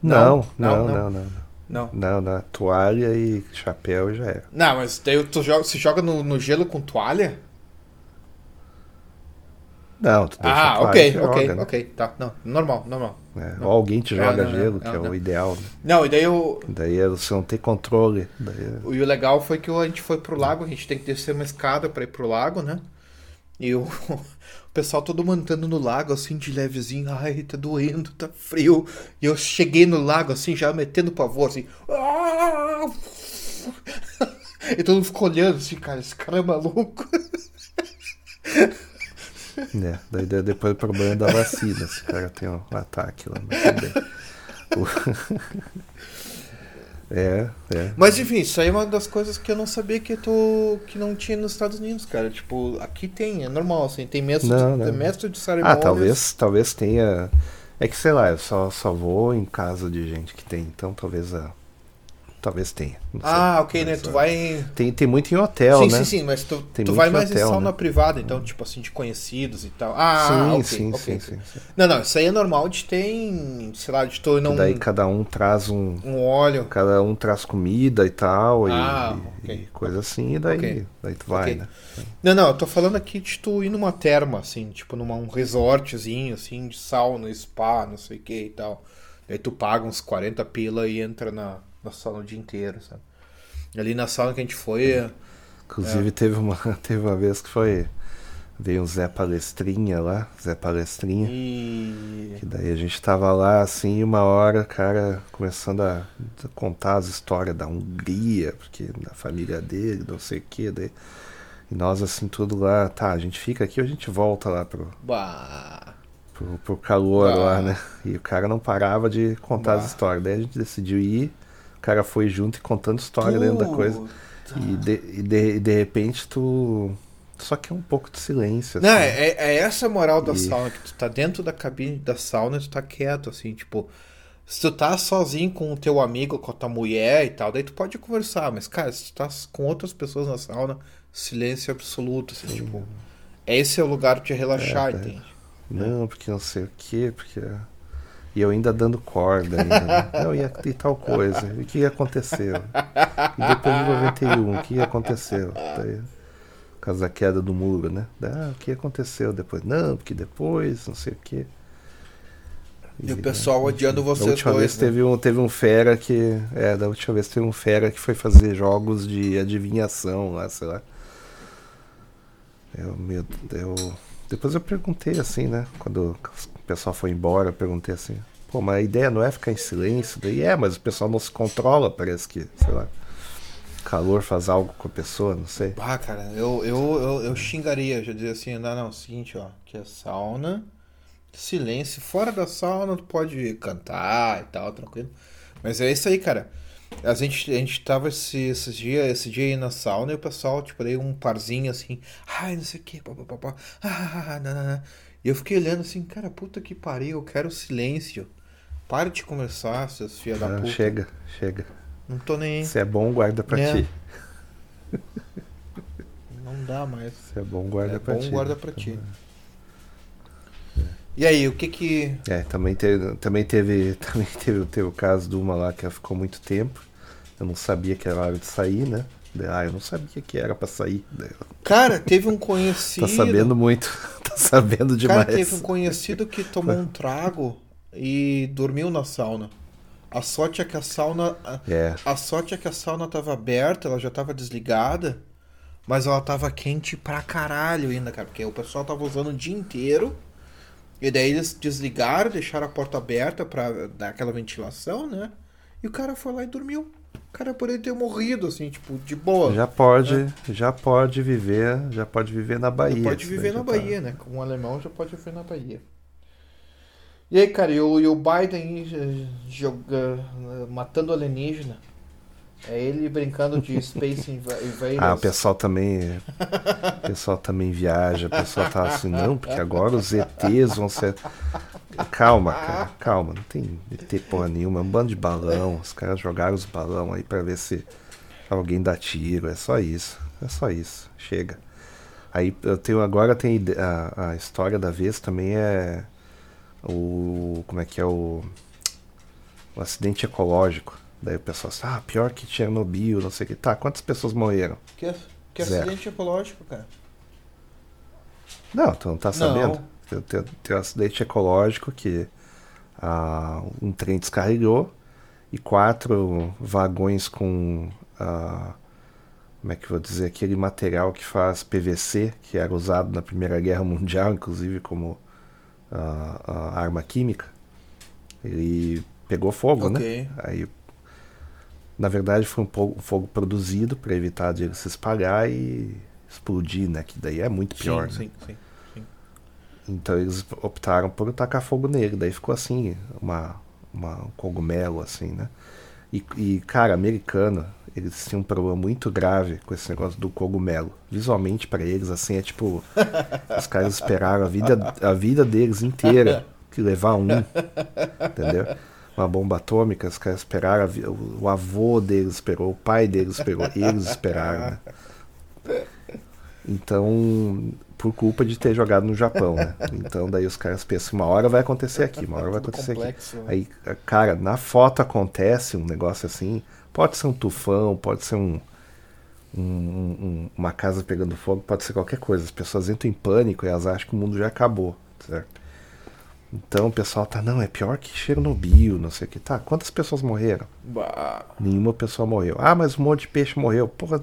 Não, Não, não, não. não, não. Não. Não, não. Toalha e chapéu já é. Não, mas daí tu joga, se joga no, no gelo com toalha? Não, tu deixa Ah, ok, e joga, ok, né? ok. Tá. Não, normal, normal. É, Não. Ou alguém te É, joga não, não, gelo, que não, é não. o ideal. Né? Não, e daí o, Daí é- você não tem controle. Daí é- E o legal foi que a gente foi pro lago, a gente tem que descer uma escada pra ir pro lago, né? E o, [laughs] o pessoal todo mantendo no lago, assim, de levezinho. Ai, tá doendo, tá frio. E eu cheguei no lago, assim, já metendo pavor, assim. [laughs] E todo mundo ficou olhando, assim, cara, esse cara é maluco. [laughs] [laughs] É, daí de- depois o problema é da vacina, se o cara tem um ataque lá. Mas tudo bem. [laughs] É, é. Mas enfim, isso aí é uma das coisas que eu não sabia que, tu, que não tinha nos Estados Unidos, cara. Tipo, aqui tem, é normal, assim, tem mestre, Não, de, não. mestre de Ah, cerimônias. talvez, talvez tenha. É que sei lá, eu só, só vou em casa de gente que tem, então talvez a. Talvez tenha. Ah, ok, né? Mas, Tu ó, vai. Tem, tem muito em hotel, sim, né? sim, sim, mas tu, Tem tu vai em mais em hotel, sauna né? privada, então, tipo assim, de conhecidos e tal. Ah, sim, ok, sim, ok. sim, sim, sim. Não, não, isso aí é normal de ter em, sei lá, de tu não. Daí cada um traz um. Um óleo. Cada um traz comida e tal, e- Ah, e, ok. coisa assim, e daí, daí tu vai, né? Não, não, eu tô falando aqui de tu ir numa terma, assim, tipo numa, um resortzinho, assim, de sauna, spa, não sei o que e tal. Daí tu paga uns 40 pila e entra na, na sauna o dia inteiro, sabe? Ali na sauna que a gente foi. é- Inclusive teve, uma, [laughs] teve uma vez que foi. Veio um Zé Palestrinha lá, Zé Palestrinha. E. Que daí a gente tava lá assim, uma hora, cara, começando a contar as histórias da Hungria, porque da família dele, não sei o que, daí. E nós assim, tudo lá, tá, a gente fica aqui ou a gente volta lá pro, Bah. pro, pro calor Ah. lá, né? E o cara não parava de contar Bah. as histórias. Daí a gente decidiu ir, o cara foi junto e contando história dentro da coisa. E de, e de, e de repente tu. Só que é um pouco de silêncio. Não, assim. é, é essa a moral da E- sauna, que tu tá dentro da cabine da sauna e tu tá quieto, assim, tipo. Se tu tá sozinho com o teu amigo, com a tua mulher e tal, daí tu pode conversar, mas, cara, se tu tá com outras pessoas na sauna, silêncio absoluto, assim, tipo. Esse é o lugar de relaxar, É, é. entende? Não, porque não sei o quê, porque. E eu ainda dando corda ainda. né? [laughs] Não, e, e tal coisa. E o que aconteceu? E depois de 91, o que aconteceu? Daí, por causa da queda do muro, né? Ah, o que aconteceu depois? Não, porque depois, não sei o quê. E o pessoal odiando Da vocês última dois. vez né? teve um, teve um fera que. É, da última vez teve um fera que foi fazer jogos de adivinhação lá, sei lá. Eu, meu, eu, depois eu perguntei assim, né? Quando o pessoal foi embora, eu perguntei assim, pô, mas a ideia não é ficar em silêncio? Daí é, mas o pessoal não se controla, parece que, sei lá. Calor faz algo com a pessoa, não sei. Ah, cara, eu, eu, eu, eu xingaria, já dizia assim, não, não, seguinte, ó, que é sauna, silêncio, fora da sauna tu pode cantar e tal, tranquilo. Mas é isso aí, cara. A gente, a gente tava esse, esses dias, esse dia aí na sauna e o pessoal, tipo, aí um parzinho assim, ai, não sei o que, papapá, ah, não, não, não. E eu fiquei olhando assim, cara, puta que pariu, eu quero silêncio. Pare de conversar, seus filhos da Ah, puta. chega, chega. Não tô nem. Se é bom, guarda pra É. ti. [laughs] Não dá mais. Se é bom, guarda é pra bom, ti. guarda pra ti. E aí, o que que. É, também teve, também teve, [laughs] também teve, teve o caso de uma lá que ela ficou muito tempo. Eu não sabia que era hora de sair, né? Ah, eu não sabia que era pra sair. Cara, teve um conhecido. [laughs] Tá sabendo muito, tá sabendo demais. Cara, teve um conhecido que tomou um trago e dormiu na sauna. A sorte é que a sauna. A, É, a sorte é que a sauna tava aberta, ela já tava desligada. Mas ela tava quente pra caralho ainda, cara. Porque o pessoal tava usando o dia inteiro. E daí eles desligaram, deixaram a porta aberta pra dar aquela ventilação, né? E o cara foi lá e dormiu. O cara poderia ter morrido, assim, tipo, de boa. já pode, já pode viver, já pode viver na Bahia. pode isso viver na já tá- Bahia, né? Como um alemão já pode viver na Bahia. E aí, cara, e o, e o Biden eh, joga, eh, matando alienígena. É ele brincando de [laughs] Space Inv- Invaders. Ah, o pessoal também, o pessoal também viaja, o pessoal tá assim, não, porque agora os ETs vão ser [laughs] Calma, cara, calma, não tem ET porra nenhuma, é um bando de balão, os caras jogaram os balão aí pra ver se alguém dá tiro, é só isso, é só isso, chega. Aí eu tenho agora tem a, a história da vez também é o como é que é o o acidente ecológico. Daí o pessoal assim, ah, pior que Chernobyl, não sei o que. Tá, quantas pessoas morreram? Que, que Zero. acidente ecológico, cara. Não, tu não tá Não. sabendo? Tem, tem, tem um acidente ecológico que ah, um trem descarregou e quatro vagões com. ah, como é que eu vou dizer? Aquele material que faz PVC, que era usado na Primeira Guerra Mundial, [laughs] inclusive como ah, ah, arma química. Ele pegou fogo, né? Ok. Aí, na verdade, foi um fogo produzido para evitar de ele se espalhar e explodir, né? Que daí é muito pior. sim, né? sim, sim. Então eles optaram por tacar fogo nele. Daí ficou assim, uma, uma- um cogumelo, assim, né? E, e, cara, americano, eles tinham um problema muito grave com esse negócio do cogumelo. Visualmente, para eles, assim, é tipo. os caras esperaram a vida, a vida deles inteira que levar um. Entendeu? Uma bomba atômica, os caras esperaram, a o, o avô deles esperou, o pai deles esperou, eles esperaram, né? Então, por culpa de ter jogado no Japão, né? Então daí os caras pensam, uma hora vai acontecer aqui, uma hora vai acontecer complexo, né? aqui. Aí, cara, na foto acontece um negócio assim, pode ser um tufão, pode ser um, um- um- uma casa pegando fogo, pode ser qualquer coisa. As pessoas entram em pânico e elas acham que o mundo já acabou, certo? Então o pessoal tá, não, é pior que Chernobyl, não sei o que. Tá, quantas pessoas morreram? Bah, Nenhuma pessoa morreu. Ah, mas um monte de peixe morreu. Porra, o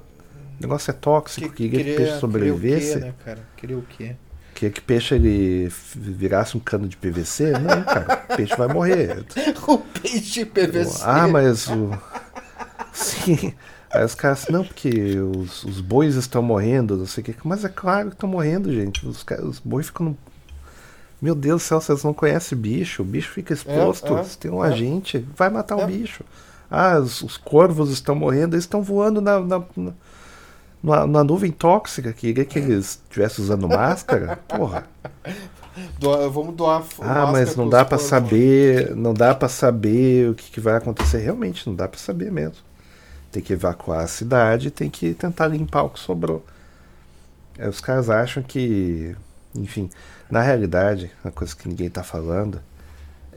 negócio é tóxico. que, queria que o peixe sobrevivesse. Queria o quê, né, cara? Queria o quê? Queria que o peixe ele virasse um cano de PVC? Não, cara. O peixe vai morrer. [laughs] o peixe PVC. Ah, mas o. Sim. Aí os caras assim, não, porque os, os bois estão morrendo, não sei o que. Mas é claro que estão morrendo, gente. Os, os bois ficam no. Meu Deus do céu, vocês não conhecem bicho. O bicho fica exposto. é, Se tem um é. agente, vai matar É. o bicho. Ah, os, os corvos estão morrendo, eles estão voando na, na, na, numa nuvem tóxica. Queria que eles estivessem usando máscara. [laughs] Porra. Doa- vamos doar Ah, mas não dá pra corvos. saber, não dá pra saber o que, que vai acontecer. Realmente, não dá pra saber mesmo. Tem que evacuar a cidade, tem que tentar limpar o que sobrou. É, os caras acham que, enfim, na realidade, a coisa que ninguém tá falando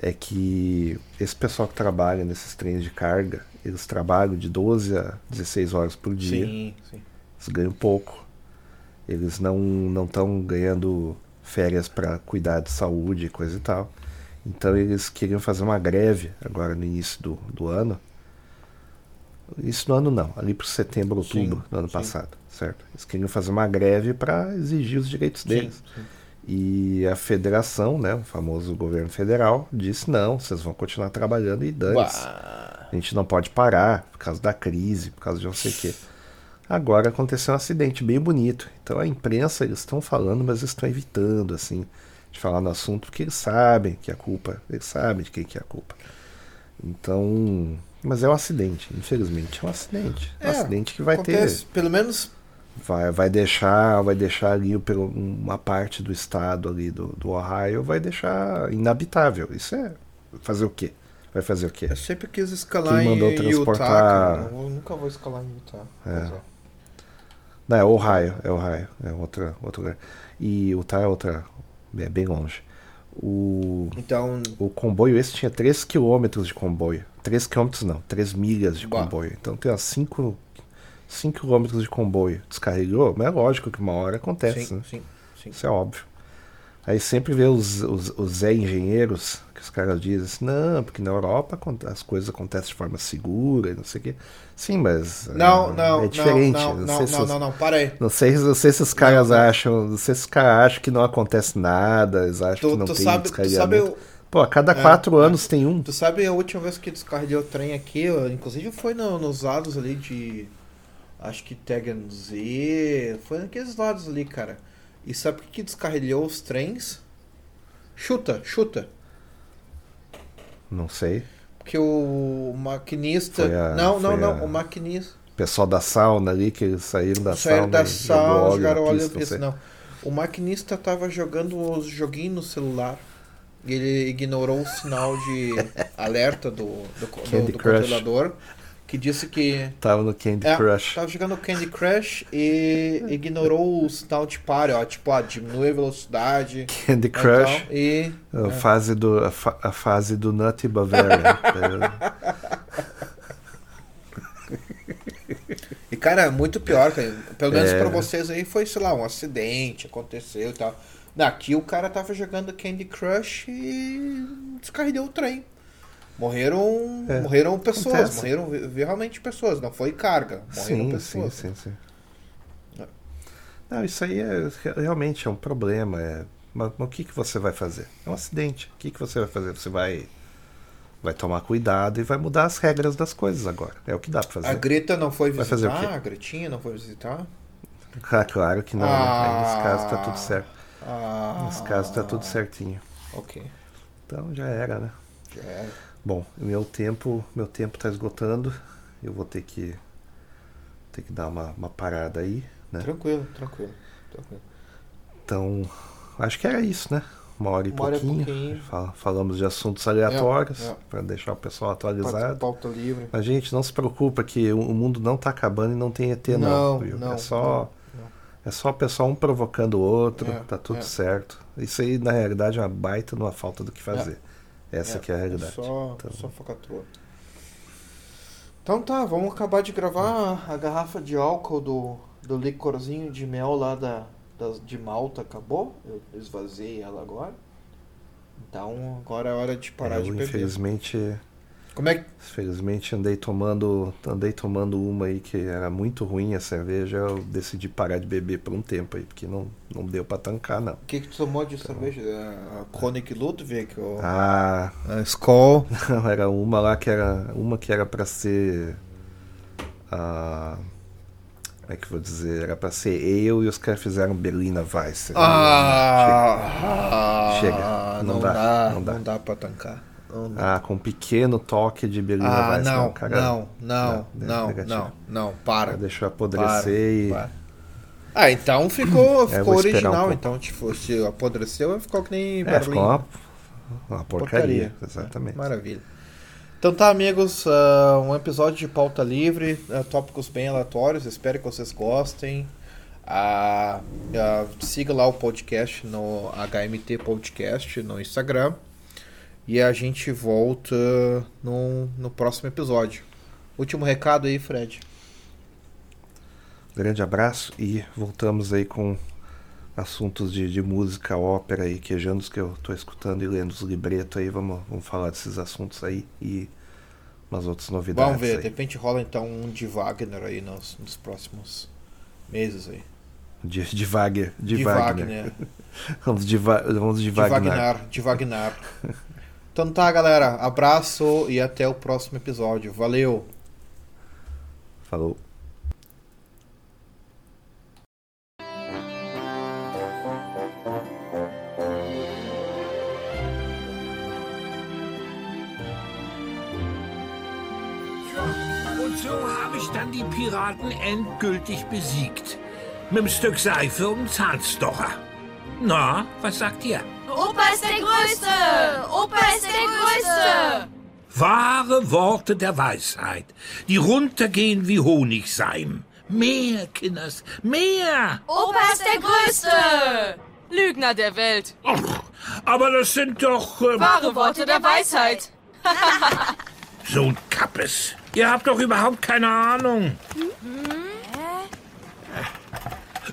é que esse pessoal que trabalha nesses trens de carga, eles trabalham de 12 a 16 horas por dia, Sim, sim. eles ganham pouco. Eles não não estão ganhando férias para cuidar de saúde e coisa e tal. Então eles queriam fazer uma greve agora no início do, do ano. Isso no ano não, ali para setembro, outubro Sim, do ano sim. passado, certo? Eles queriam fazer uma greve para exigir os direitos deles. Sim. E a federação, né, o famoso governo federal, disse não, vocês vão continuar trabalhando e. Bah. A gente não pode parar por causa da crise, por causa de não sei o quê. Agora aconteceu um acidente bem bonito. Então a imprensa, eles estão falando, mas estão evitando, assim, de falar no assunto, porque eles sabem que a culpa, eles sabem de quem que é a culpa. Então, mas é um acidente, infelizmente, é um acidente. É um É, acidente que vai Acontece, pelo menos ter, vai, vai deixar, vai deixar ali uma parte do estado ali do, do Ohio, vai deixar inabitável. Isso é fazer o quê? Vai fazer o quê? eu sempre quis escalar Quem mandou em transportar- Utah, cara. Eu nunca vou escalar em Utah. É. Ó. Não, é Ohio, é Ohio, é outra, outro lugar. E Utah é outra, é bem longe. O, Então, o comboio esse tinha 3 km de comboio. 3 km não, 3 milhas de comboio. Então tem umas 5, 5 km de comboio. Descarregou, mas é lógico que uma hora acontece, sim, né? sim, sim. Isso é óbvio. Aí sempre vê os, os, os Zé Engenheiros, que os caras dizem assim, não, porque na Europa as coisas acontecem de forma segura e não sei o quê. Sim, mas Não, ah, não, é diferente. não, não, sei não, se não, os- não, não, para aí. não sei, não sei se os caras Não, não. acham. Não sei se os caras acham que não acontece nada, eles acham que Tu, não tu tem sabe, tu sabe, descarregamento. o- Pô, a cada É, quatro é. anos tem um. tu sabe a última vez que descarreguei o trem aqui, eu- inclusive foi no- nos lados ali de. Acho que Z. Foi naqueles lados ali, cara. E sabe por que descarrilhou os trens? Chuta, chuta. Não sei. Porque o maquinista. A- não, não, não. a- O maquinista. O pessoal da sauna ali, que eles saíram da Saíram sauna. da jogou sala, óleo jogaram óleo pista, não. Não. O maquinista tava jogando os joguinhos no celular. E ele ignorou o sinal de [laughs] alerta do, do, do, do controlador. Que disse que. Tava no Candy É, Crush. Tava jogando Candy Crush e ignorou o sinal de pare, ó. Tipo, ah, diminui a velocidade. Candy então, Crush. e. A, é. fase do, a, fa- a fase do Nutty Bavarian. E, cara, é muito pior, cara. Pelo menos É. pra vocês aí foi, sei lá, um acidente, aconteceu e tal. Aqui o cara tava jogando Candy Crush e descarregou o trem. Morreram, É, morreram pessoas, acontece. morreram realmente pessoas, não foi carga, morreram sim, sim, pessoas. sim, sim. É. Não, isso aí é, realmente é um problema. É, mas, mas o que, que você vai fazer? É um acidente. O que, que você vai fazer? Você vai, vai tomar cuidado e vai mudar as regras das coisas agora. É o que dá pra fazer. A Greta não foi Vai fazer o visitar, quê? a Gretinha não foi visitar. Ah, [laughs] claro que não. né? Aí nesse caso tá tudo certo. Ah, Nesse caso tá tudo certinho. Ok, Então já era, né? já era. Bom, meu tempo, meu tempo tá esgotando. Eu vou ter que ter que dar uma, uma parada aí, né? Tranquilo, tranquilo, tranquilo. Então, acho que era isso, né? Uma hora e Uma hora e pouquinho. pouquinho. Fala- falamos de assuntos aleatórios É, é. para deixar o pessoal atualizado. pauta livre. Mas, gente, não se preocupa que o mundo não tá acabando e não tem ET, não. Não, não, é só. não. É só o pessoal um provocando o outro, É, tá tudo é. certo. Isso aí, na realidade, é uma baita numa falta do que fazer. Essa É, que é a realidade. Só, Então, só focatrua. Então tá, vamos acabar de gravar a garrafa de álcool do, do licorzinho de mel lá da, das- de Malta. Acabou? Eu esvaziei ela agora. Então agora é hora de parar eu, de beber. infelizmente, Como é que. infelizmente andei tomando, andei tomando uma aí que era muito ruim a cerveja. Eu decidi parar de beber por um tempo aí, porque não, não deu pra tancar, não. O que, que tu tomou de cerveja? A Koenig Ludwig? Ou... Ah, A Skol. [laughs] Não, era uma lá que era uma que era para ser a como é que eu vou dizer, era para ser ale e os caras fizeram Berlina Weiss. Ah, Chega. Não, Não dá, dá, não não dá, dá. pra tancar. Não. Ah, com um pequeno toque de Berlina Ah, Weiss. não, cara, não, não, Não, não, negativo. não, não, para. Deixou apodrecer e Para. Ah, então ficou, [clears throat] É, ficou um original. pouco. então, tipo, se apodreceu, ficou que nem é, Berlim. ficou uma, uma porcaria, exatamente. Maravilha. Então tá, amigos, ah, um episódio de pauta livre, ah, tópicos bem aleatórios, espero que vocês gostem. Ah, siga lá o podcast no HMT Podcast no Instagram. E a gente volta no, no próximo episódio. Último recado aí, Fred. Grande abraço e voltamos aí com assuntos de, de música, ópera e quejandos que eu tô escutando e lendo os libretos aí. Vamos, vamos falar desses assuntos aí e umas outras novidades. Vamos ver, aí. de repente rola então um de Wagner aí nos, nos próximos meses aí. De, de Wagner. De, De Wagner. Wagner. [laughs] Vamos de, Va- vamos de De Wagner. Wagner. De Wagner. Então tá, galera. Abraço e até o próximo episódio. Valeu! Falou. Und so habe ich dann die Piraten endgültig besiegt. Mit dem Stück Seife um Zahnstocher. Na, was sagt ihr? Opa ist der Größte! Opa ist der Größte! Wahre Worte der Weisheit, die runtergehen wie Honigseim. Mehr, Kinders, mehr! Opa ist der Größte! Lügner der Welt. Och, aber das sind doch... Äh, Wahre Worte der Weisheit. [laughs] so ein Kappes. Ihr habt doch überhaupt keine Ahnung.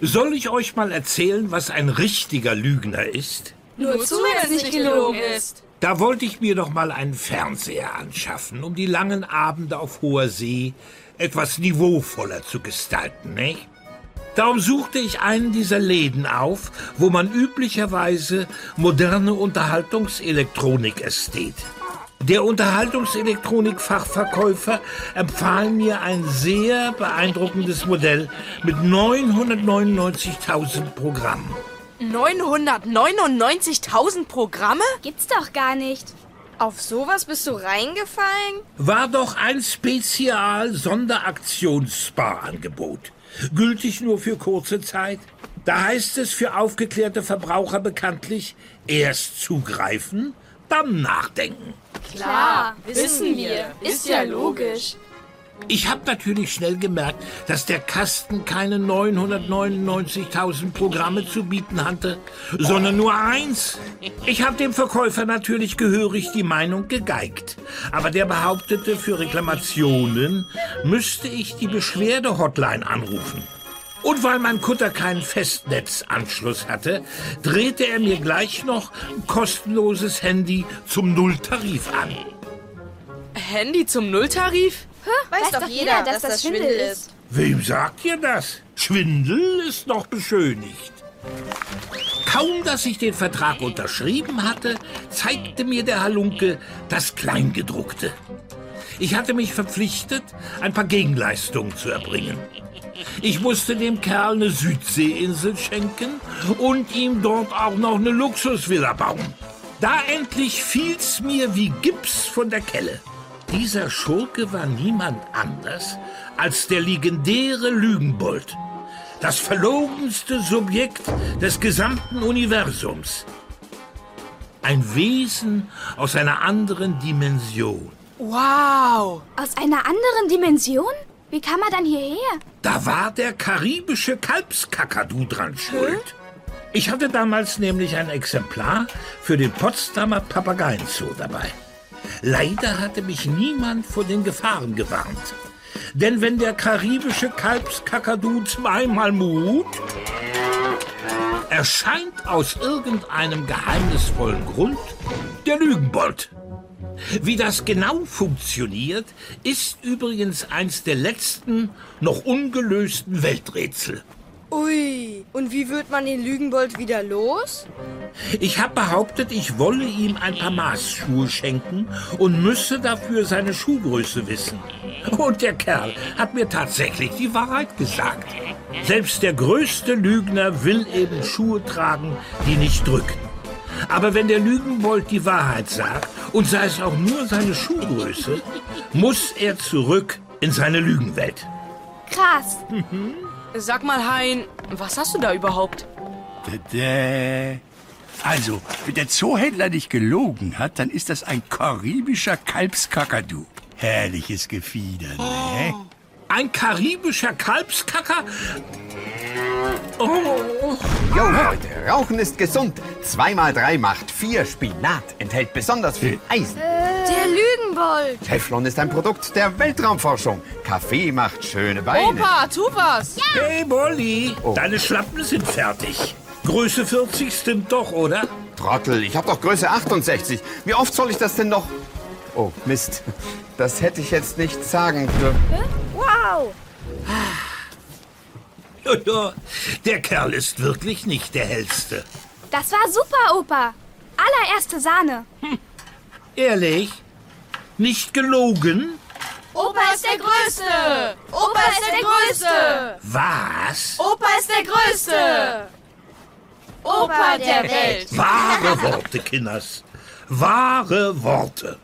Soll ich euch mal erzählen, was ein richtiger Lügner ist? Nur zu, wenn es nicht gelogen ist. Da wollte ich mir doch mal einen Fernseher anschaffen, um die langen Abende auf hoher See etwas niveauvoller zu gestalten, nicht? Darum suchte ich einen dieser Läden auf, wo man üblicherweise moderne Unterhaltungselektronik ästet. Der Unterhaltungselektronik-Fachverkäufer empfahl mir ein sehr beeindruckendes Modell mit 999.000 Programmen. 999.000 Programme? Gibt's doch gar nicht. Auf sowas bist du reingefallen? war doch ein Spezial-Sonderaktionssparangebot. Gültig nur für kurze Zeit. Da heißt es für aufgeklärte Verbraucher bekanntlich, erst zugreifen, dann nachdenken. Klar, wissen wir. Ist ja logisch. Ich habe natürlich schnell gemerkt, dass der Kasten keine 999.000 Programme zu bieten hatte, sondern nur eins. Ich habe dem Verkäufer natürlich gehörig die Meinung gegeigt. Aber der behauptete, für Reklamationen müsste ich die Beschwerde-Hotline anrufen. Und weil mein Kutter keinen Festnetzanschluss hatte, drehte er mir gleich noch ein kostenloses Handy zum Nulltarif an. Handy zum Nulltarif? Weiß, doch jeder, dass das Schwindel ist. Wem sagt ihr das? Schwindel ist noch beschönigt. Kaum, dass ich den Vertrag unterschrieben hatte, zeigte mir der Halunke das Kleingedruckte. Ich hatte mich verpflichtet, ein paar Gegenleistungen zu erbringen. Ich musste dem Kerl eine Südseeinsel schenken und ihm dort auch noch eine Luxusvilla bauen. Da endlich fiel's mir wie Gips von der Kelle. Dieser Schurke war niemand anders als der legendäre Lügenbold. Das verlogenste Subjekt des gesamten Universums. Ein Wesen aus einer anderen Dimension. Wow. Aus einer anderen Dimension? Wie kam er dann hierher? Da war der karibische Kalbskakadu dran schuld. Ich hatte damals nämlich ein Exemplar für den Potsdamer Papageienzoo dabei. Leider hatte mich niemand vor den Gefahren gewarnt. Denn wenn der karibische Kalbskakadu zweimal mut, erscheint aus irgendeinem geheimnisvollen Grund der Lügenbold. Wie das genau funktioniert, ist übrigens eins der letzten noch ungelösten Welträtsel. Ui, und wie wird man den Lügenbold wieder los? Ich habe behauptet, ich wolle ihm ein paar Maßschuhe schenken und müsse dafür seine Schuhgröße wissen. Und der Kerl hat mir tatsächlich die Wahrheit gesagt. Selbst der größte Lügner will eben Schuhe tragen, die nicht drücken. Aber wenn der Lügenbold die Wahrheit sagt, und sei es auch nur seine Schuhgröße, muss er zurück in seine Lügenwelt. Krass. Sag mal, Hein, was hast du da überhaupt? Tada. Also, wenn der Zoohändler nicht gelogen hat, dann ist das ein karibischer Kalbskakadu. Herrliches Gefieder, ne? Ein karibischer Kalbskacker? Jo, Leute, Rauchen ist gesund. Zweimal drei macht vier. Spinat enthält besonders viel Eisen. Der Lügenbold. Teflon ist ein Produkt der Weltraumforschung. Kaffee macht schöne Beine. Opa, tu was! Hey, Molly, deine Schlappen sind fertig. Größe 40 stimmt doch, oder? Trottel, ich habe doch Größe 68. Wie oft soll ich das denn noch? Oh, Mist. Das hätte ich jetzt nicht sagen dürfen. Wow. Jojo, [laughs] der Kerl ist wirklich nicht der hellste. Das war super, Opa. Allererste Sahne. Ehrlich? Nicht gelogen? Opa ist der Größte. Opa ist der Größte. Was? Opa ist der Größte. Opa der Welt. Wahre Worte, Kinders. Wahre Worte.